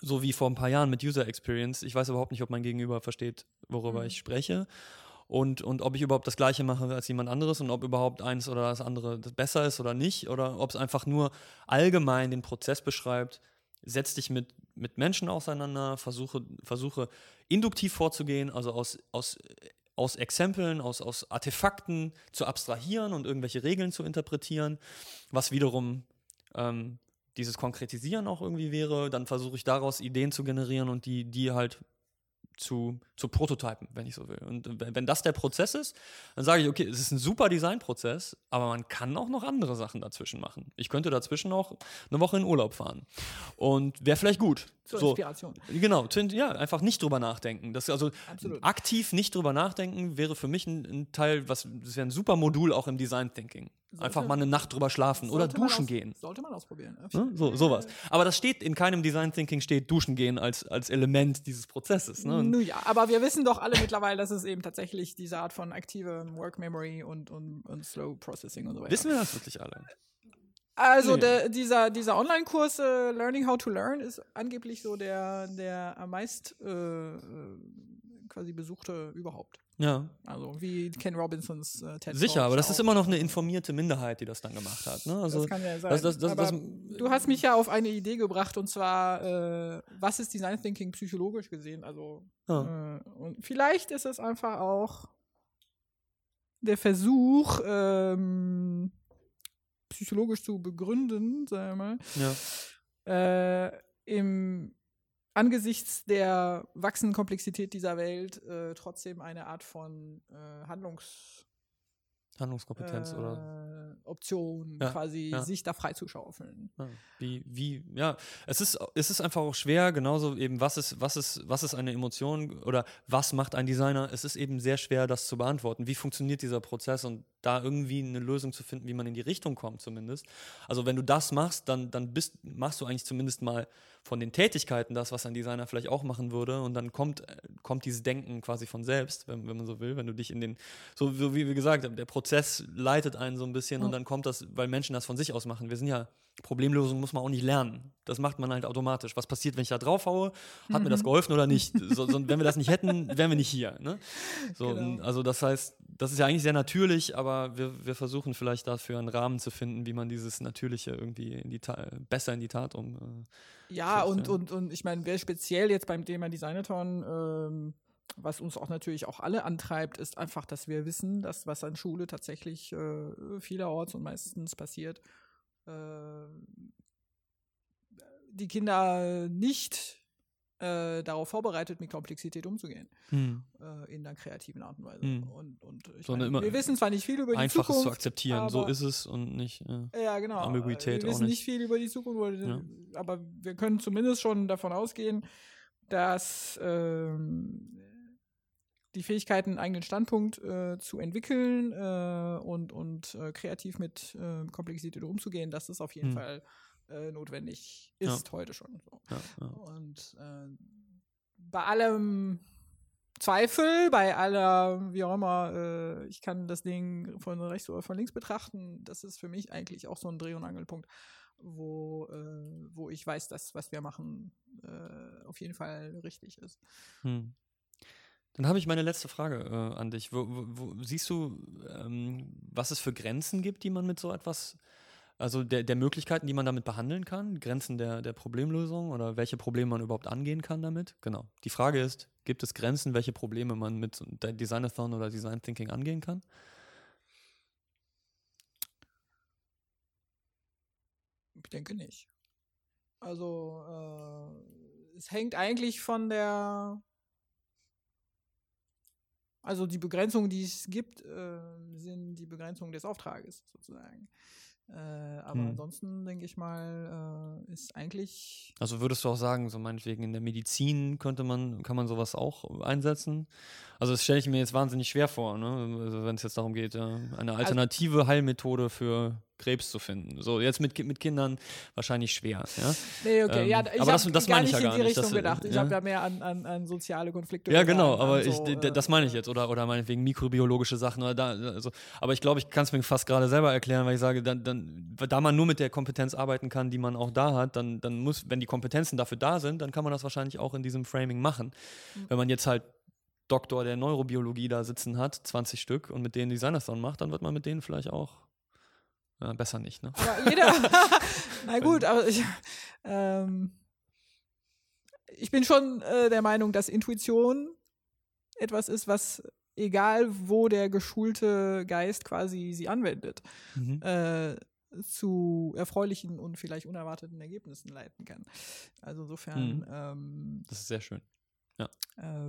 so wie vor ein paar Jahren mit User Experience, ich weiß überhaupt nicht, ob mein Gegenüber versteht, worüber Mhm. ich spreche. Und, und ob ich überhaupt das Gleiche mache als jemand anderes und ob überhaupt eins oder das andere besser ist oder nicht. Oder ob es einfach nur allgemein den Prozess beschreibt, setz dich mit, mit Menschen auseinander, versuche, versuche induktiv vorzugehen, also aus, aus, aus Exempeln, aus, aus Artefakten zu abstrahieren und irgendwelche Regeln zu interpretieren, was wiederum ähm, dieses Konkretisieren auch irgendwie wäre. Dann versuche ich daraus Ideen zu generieren und die, die halt zu, zu prototypen, wenn ich so will. Und wenn, das der Prozess ist, dann sage ich, okay, es ist ein super Designprozess, aber man kann auch noch andere Sachen dazwischen machen. Ich könnte dazwischen auch eine Woche in Urlaub fahren. Und wäre vielleicht gut. Zur so, Inspiration. Genau, ja, einfach nicht drüber nachdenken. Das, also Absolut. aktiv nicht drüber nachdenken wäre für mich ein, ein Teil, was das wäre ein super Modul auch im Design Thinking. Einfach Sollte- mal eine Nacht drüber schlafen oder duschen aus- gehen. Sollte man ausprobieren. Ne? So, sowas. Aber das steht in keinem Design Thinking steht Duschen gehen als, als Element dieses Prozesses. Ne? Nun ja, aber wir wissen doch alle mittlerweile, dass es eben tatsächlich diese Art von aktivem Work Memory und, und, und Slow Processing und so weiter. wissen wir das wirklich alle? Also Nee. der, dieser, dieser Online-Kurs äh, Learning How to Learn ist angeblich so der, der am meist äh, äh, quasi besuchte überhaupt. Ja, Also wie Ken Robinsons äh, TED sicher, aber das auch. ist immer noch eine informierte Minderheit, die das dann gemacht hat. Ne? Also, das kann ja sein. das- das- das- aber du hast mich ja auf eine Idee gebracht und zwar, äh, was ist Design Thinking psychologisch gesehen? Also ja. äh, und vielleicht ist es einfach auch der Versuch, ähm, psychologisch zu begründen, sagen wir mal, ja. äh, im angesichts der wachsenden Komplexität dieser Welt äh, trotzdem eine Art von äh, Handlungs Handlungskompetenz äh, oder Option Ja, quasi ja. sich da freizuschaufeln. Ja, wie, wie, ja, es ist, es ist einfach auch schwer, genauso eben, was ist, was ist, was ist eine Emotion oder was macht ein Designer? Es ist eben sehr schwer, das zu beantworten. Wie funktioniert dieser Prozess und da irgendwie eine Lösung zu finden, wie man in die Richtung kommt, zumindest. Also wenn du das machst, dann, dann bist, machst du eigentlich zumindest mal von den Tätigkeiten das, was ein Designer vielleicht auch machen würde. Und dann kommt, äh, kommt dieses Denken quasi von selbst, wenn, wenn man so will, wenn du dich in den, so, so wie wir gesagt haben, der Prozess leitet einen so ein bisschen und dann kommt das, weil Menschen das von sich aus machen. Wir sind ja, Problemlösung muss man auch nicht lernen. Das macht man halt automatisch. Was passiert, wenn ich da drauf haue? Hat mir das geholfen oder nicht? <laughs> So, so, wenn wir das nicht hätten, wären wir nicht hier. Ne? So, Genau. Also das heißt, das ist ja eigentlich sehr natürlich, aber wir, wir versuchen vielleicht dafür einen Rahmen zu finden, wie man dieses Natürliche irgendwie in die Ta besser in die Tat um. Äh, Ja, und, ja. und, und ich meine, wer speziell jetzt beim Thema Designathon, ähm, was uns auch natürlich auch alle antreibt, ist einfach, dass wir wissen, dass was an Schule tatsächlich äh, vielerorts und meistens passiert, die Kinder nicht äh, darauf vorbereitet, mit Komplexität umzugehen, äh, in einer kreativen Art und Weise. Hm. Und, und meine, wir wissen zwar nicht viel über die Einfaches Zukunft, zu akzeptieren. So ist es und nicht. Äh, ja, genau. Ambiguität wir wissen nicht. nicht viel über die Zukunft, Ja. aber wir können zumindest schon davon ausgehen, dass ähm, die Fähigkeiten, einen eigenen Standpunkt äh, zu entwickeln äh, und, und äh, kreativ mit äh, Komplexität umzugehen, dass das auf jeden Hm. Fall äh, notwendig Ja. ist heute schon. So. ja, ja. Und äh, bei allem Zweifel, bei aller, wie auch immer, ich kann das Ding von rechts oder von links betrachten, das ist für mich eigentlich auch so ein Dreh- und Angelpunkt, wo, wo ich weiß, dass was wir machen auf jeden Fall richtig ist. Hm. Dann habe ich meine letzte Frage äh, an dich. Wo, wo, wo, siehst du, ähm, was es für Grenzen gibt, die man mit so etwas, also der, der Möglichkeiten, die man damit behandeln kann? Grenzen der, der Problemlösung oder welche Probleme man überhaupt angehen kann damit? Genau. Die Frage ist, gibt es Grenzen, welche Probleme man mit Designathon oder Design Thinking angehen kann? Ich denke nicht. Also, äh, es hängt eigentlich von der. Also, die Begrenzungen, die es gibt, äh, sind die Begrenzungen des Auftrages sozusagen. Äh, aber Hm. ansonsten denke ich mal, äh, ist eigentlich Also würdest du auch sagen, so meinetwegen in der Medizin könnte man, kann man sowas auch einsetzen? Also das stelle ich mir jetzt wahnsinnig schwer vor, ne? also wenn es jetzt darum geht, ja, eine alternative Heilmethode für Krebs zu finden. So, jetzt mit, mit Kindern wahrscheinlich schwer. Ja, Nee, okay, Ähm, ja, ich aber das- das meine ich nicht ja in gar die nicht, Richtung dass, äh, gedacht. Ich ja. habe ja mehr an, an, an soziale Konflikte. ja genau, an, aber ich, so, d- äh, das meine ich jetzt. Oder, oder meinetwegen mikrobiologische Sachen. Oder da, also, aber ich glaube, ich kann es mir fast gerade selber erklären, weil ich sage, dann, dann, da man nur mit der Kompetenz arbeiten kann, die man auch da hat, dann, dann muss, wenn die Kompetenzen dafür da sind, dann kann man das wahrscheinlich auch in diesem Framing machen. Mhm. Wenn man jetzt halt Doktor der Neurobiologie da sitzen hat, 20 Stück, und mit denen Designerstone macht, dann wird man mit denen vielleicht auch ja, besser nicht, ne? Aber jeder. <laughs> Na gut, aber ich, ähm, ich bin schon äh, der Meinung, dass Intuition etwas ist, was egal wo der geschulte Geist quasi sie anwendet, Mhm. äh, zu erfreulichen und vielleicht unerwarteten Ergebnissen leiten kann. Also insofern Mhm. ähm, Das ist sehr schön. äh,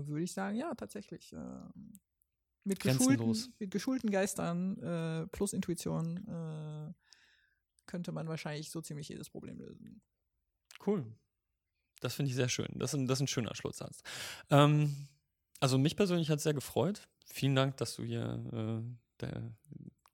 würde ich sagen, ja, tatsächlich. ähm, mit, geschulten, mit geschulten Geistern äh, plus Intuition äh, könnte man wahrscheinlich so ziemlich jedes Problem lösen. Cool. Das finde ich sehr schön. Das ist, ein, das ist ein schöner Schlusssatz. Ähm, also mich persönlich hat es sehr gefreut. Vielen Dank, dass du hier äh, der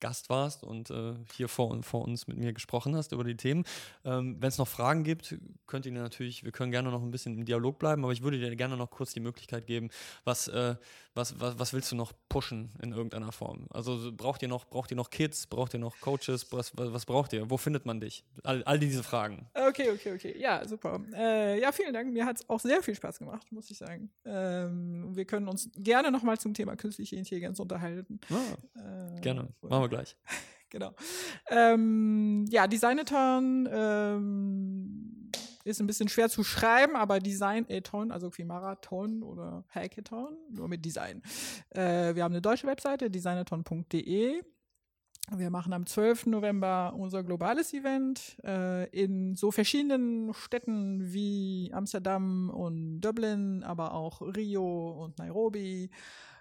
Gast warst und äh, hier vor, vor uns mit mir gesprochen hast über die Themen. Ähm, Wenn es noch Fragen gibt, könnt ihr natürlich, wir können gerne noch ein bisschen im Dialog bleiben, aber ich würde dir gerne noch kurz die Möglichkeit geben, was, äh, was, was, was willst du noch pushen in irgendeiner Form? Also so, braucht ihr noch, braucht ihr noch Kids, braucht ihr noch Coaches, was, was, was braucht ihr? Wo findet man dich? All, all diese Fragen. Okay, okay, okay. Ja, super. Äh, ja, vielen Dank. Mir hat es auch sehr viel Spaß gemacht, muss ich sagen. Ähm, wir können uns gerne nochmal zum Thema künstliche Intelligenz unterhalten. Ah, Äh, gerne. Machen wir gleich. <laughs> genau. Ähm, ja, Designathon ähm, ist ein bisschen schwer zu schreiben, aber Designathon, also wie Marathon oder Hackathon, nur mit Design. Äh, wir haben eine deutsche Webseite, designathon.de. Wir machen am 12. November unser globales Event äh, in so verschiedenen Städten wie Amsterdam und Dublin, aber auch Rio und Nairobi,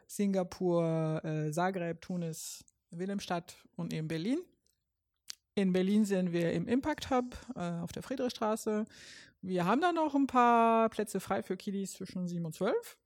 Singapur, äh, Zagreb, Tunis, Wilhelmstadt und eben Berlin. In Berlin sind wir im Impact Hub äh, auf der Friedrichstraße. Wir haben da noch ein paar Plätze frei für Kiddies zwischen 7 und 12.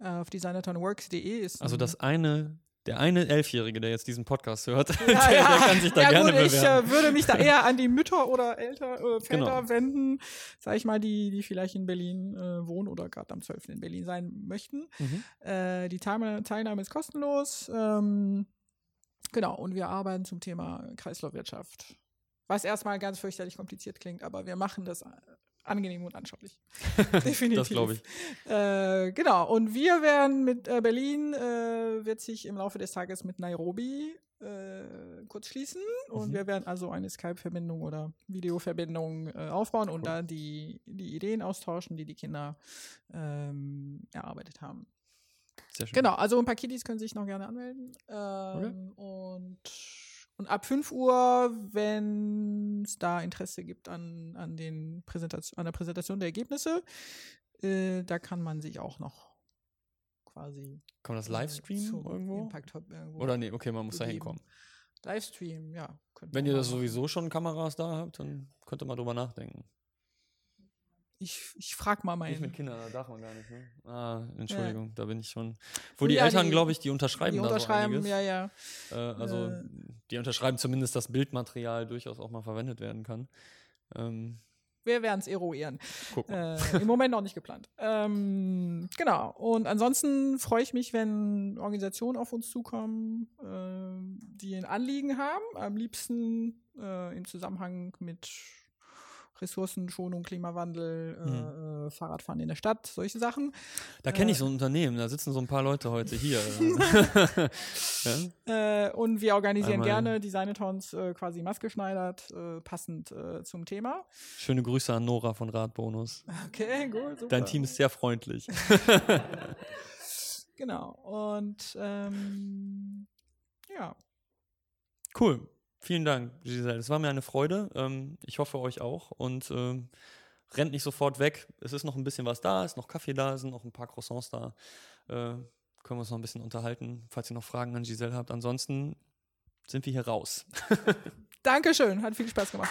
Äh, auf designathonworks.de ist Also das eine, der eine Elfjährige, der jetzt diesen Podcast hört, <laughs> Ja, der, ja. der kann sich da ja, gerne gut, ich bewerben. äh, würde mich da eher an die Mütter oder Eltern, äh, Väter Genau. wenden, sag ich mal, die, die vielleicht in Berlin äh, wohnen oder gerade am 12. in Berlin sein möchten. Mhm. Äh, die Teilnahme, Teilnahme ist kostenlos. Ähm, genau, und wir arbeiten zum Thema Kreislaufwirtschaft. Was erstmal ganz fürchterlich kompliziert klingt, aber wir machen das äh, angenehm und anschaulich. <laughs> Definitiv. Das glaube ich. Äh, genau, und wir werden mit äh, Berlin, äh, wird sich im Laufe des Tages mit Nairobi äh, kurz schließen und Mhm. wir werden also eine Skype-Verbindung oder Videoverbindung äh, aufbauen und Cool. da die, die Ideen austauschen, die die Kinder ähm, erarbeitet haben. Sehr schön. Genau, also ein paar Kiddies können sich noch gerne anmelden. Ähm, und, und ab 5 Uhr, wenn es da Interesse gibt an, an, den Präsentation, an der Präsentation der Ergebnisse, äh, da kann man sich auch noch quasi Kann man das Livestream irgendwo? Impact Hub irgendwo Oder nee, okay, man muss da hinkommen. Livestream, ja. Wenn ihr das sowieso schon Kameras da habt, dann könnt ihr mal drüber nachdenken. Ich, ich frag mal Nicht mit meinen. Kindern, da darf man gar nicht, ne? Ah, Entschuldigung, da bin ich schon. Wo die ja, Eltern, glaube ich, die unterschreiben Die da so unterschreiben, einiges. ja, ja. Äh, also Äh. die unterschreiben zumindest, dass Bildmaterial durchaus auch mal verwendet werden kann. Ähm, Wir werden es eruieren. gucken. Äh, Im Moment noch nicht geplant. Ähm, genau. Und ansonsten freue ich mich, wenn Organisationen auf uns zukommen, ähm, die ein Anliegen haben. Am liebsten äh, im Zusammenhang mit Ressourcenschonung, Klimawandel, äh, äh, Fahrradfahren in der Stadt, solche Sachen. Da kenne ich äh, so ein Unternehmen, da sitzen so ein paar Leute heute hier. <laughs> ja? <laughs> Und wir organisieren Einmal- gerne Designathons äh, quasi maßgeschneidert, passend zum Thema. Schöne Grüße an Nora von Radbonus. Okay, gut. Super. Dein Team ist sehr freundlich. <laughs> Genau. Und ähm, ja. Cool. Vielen Dank, Giselle. Es war mir eine Freude. Ähm, ich hoffe euch auch. Und ähm, rennt nicht sofort weg. Es ist noch ein bisschen was da, es ist noch Kaffee da, es sind noch ein paar Croissants da. Äh, können wir uns noch ein bisschen unterhalten, falls ihr noch Fragen an Giselle habt. Ansonsten sind wir hier raus. <laughs> Dankeschön, hat viel Spaß gemacht.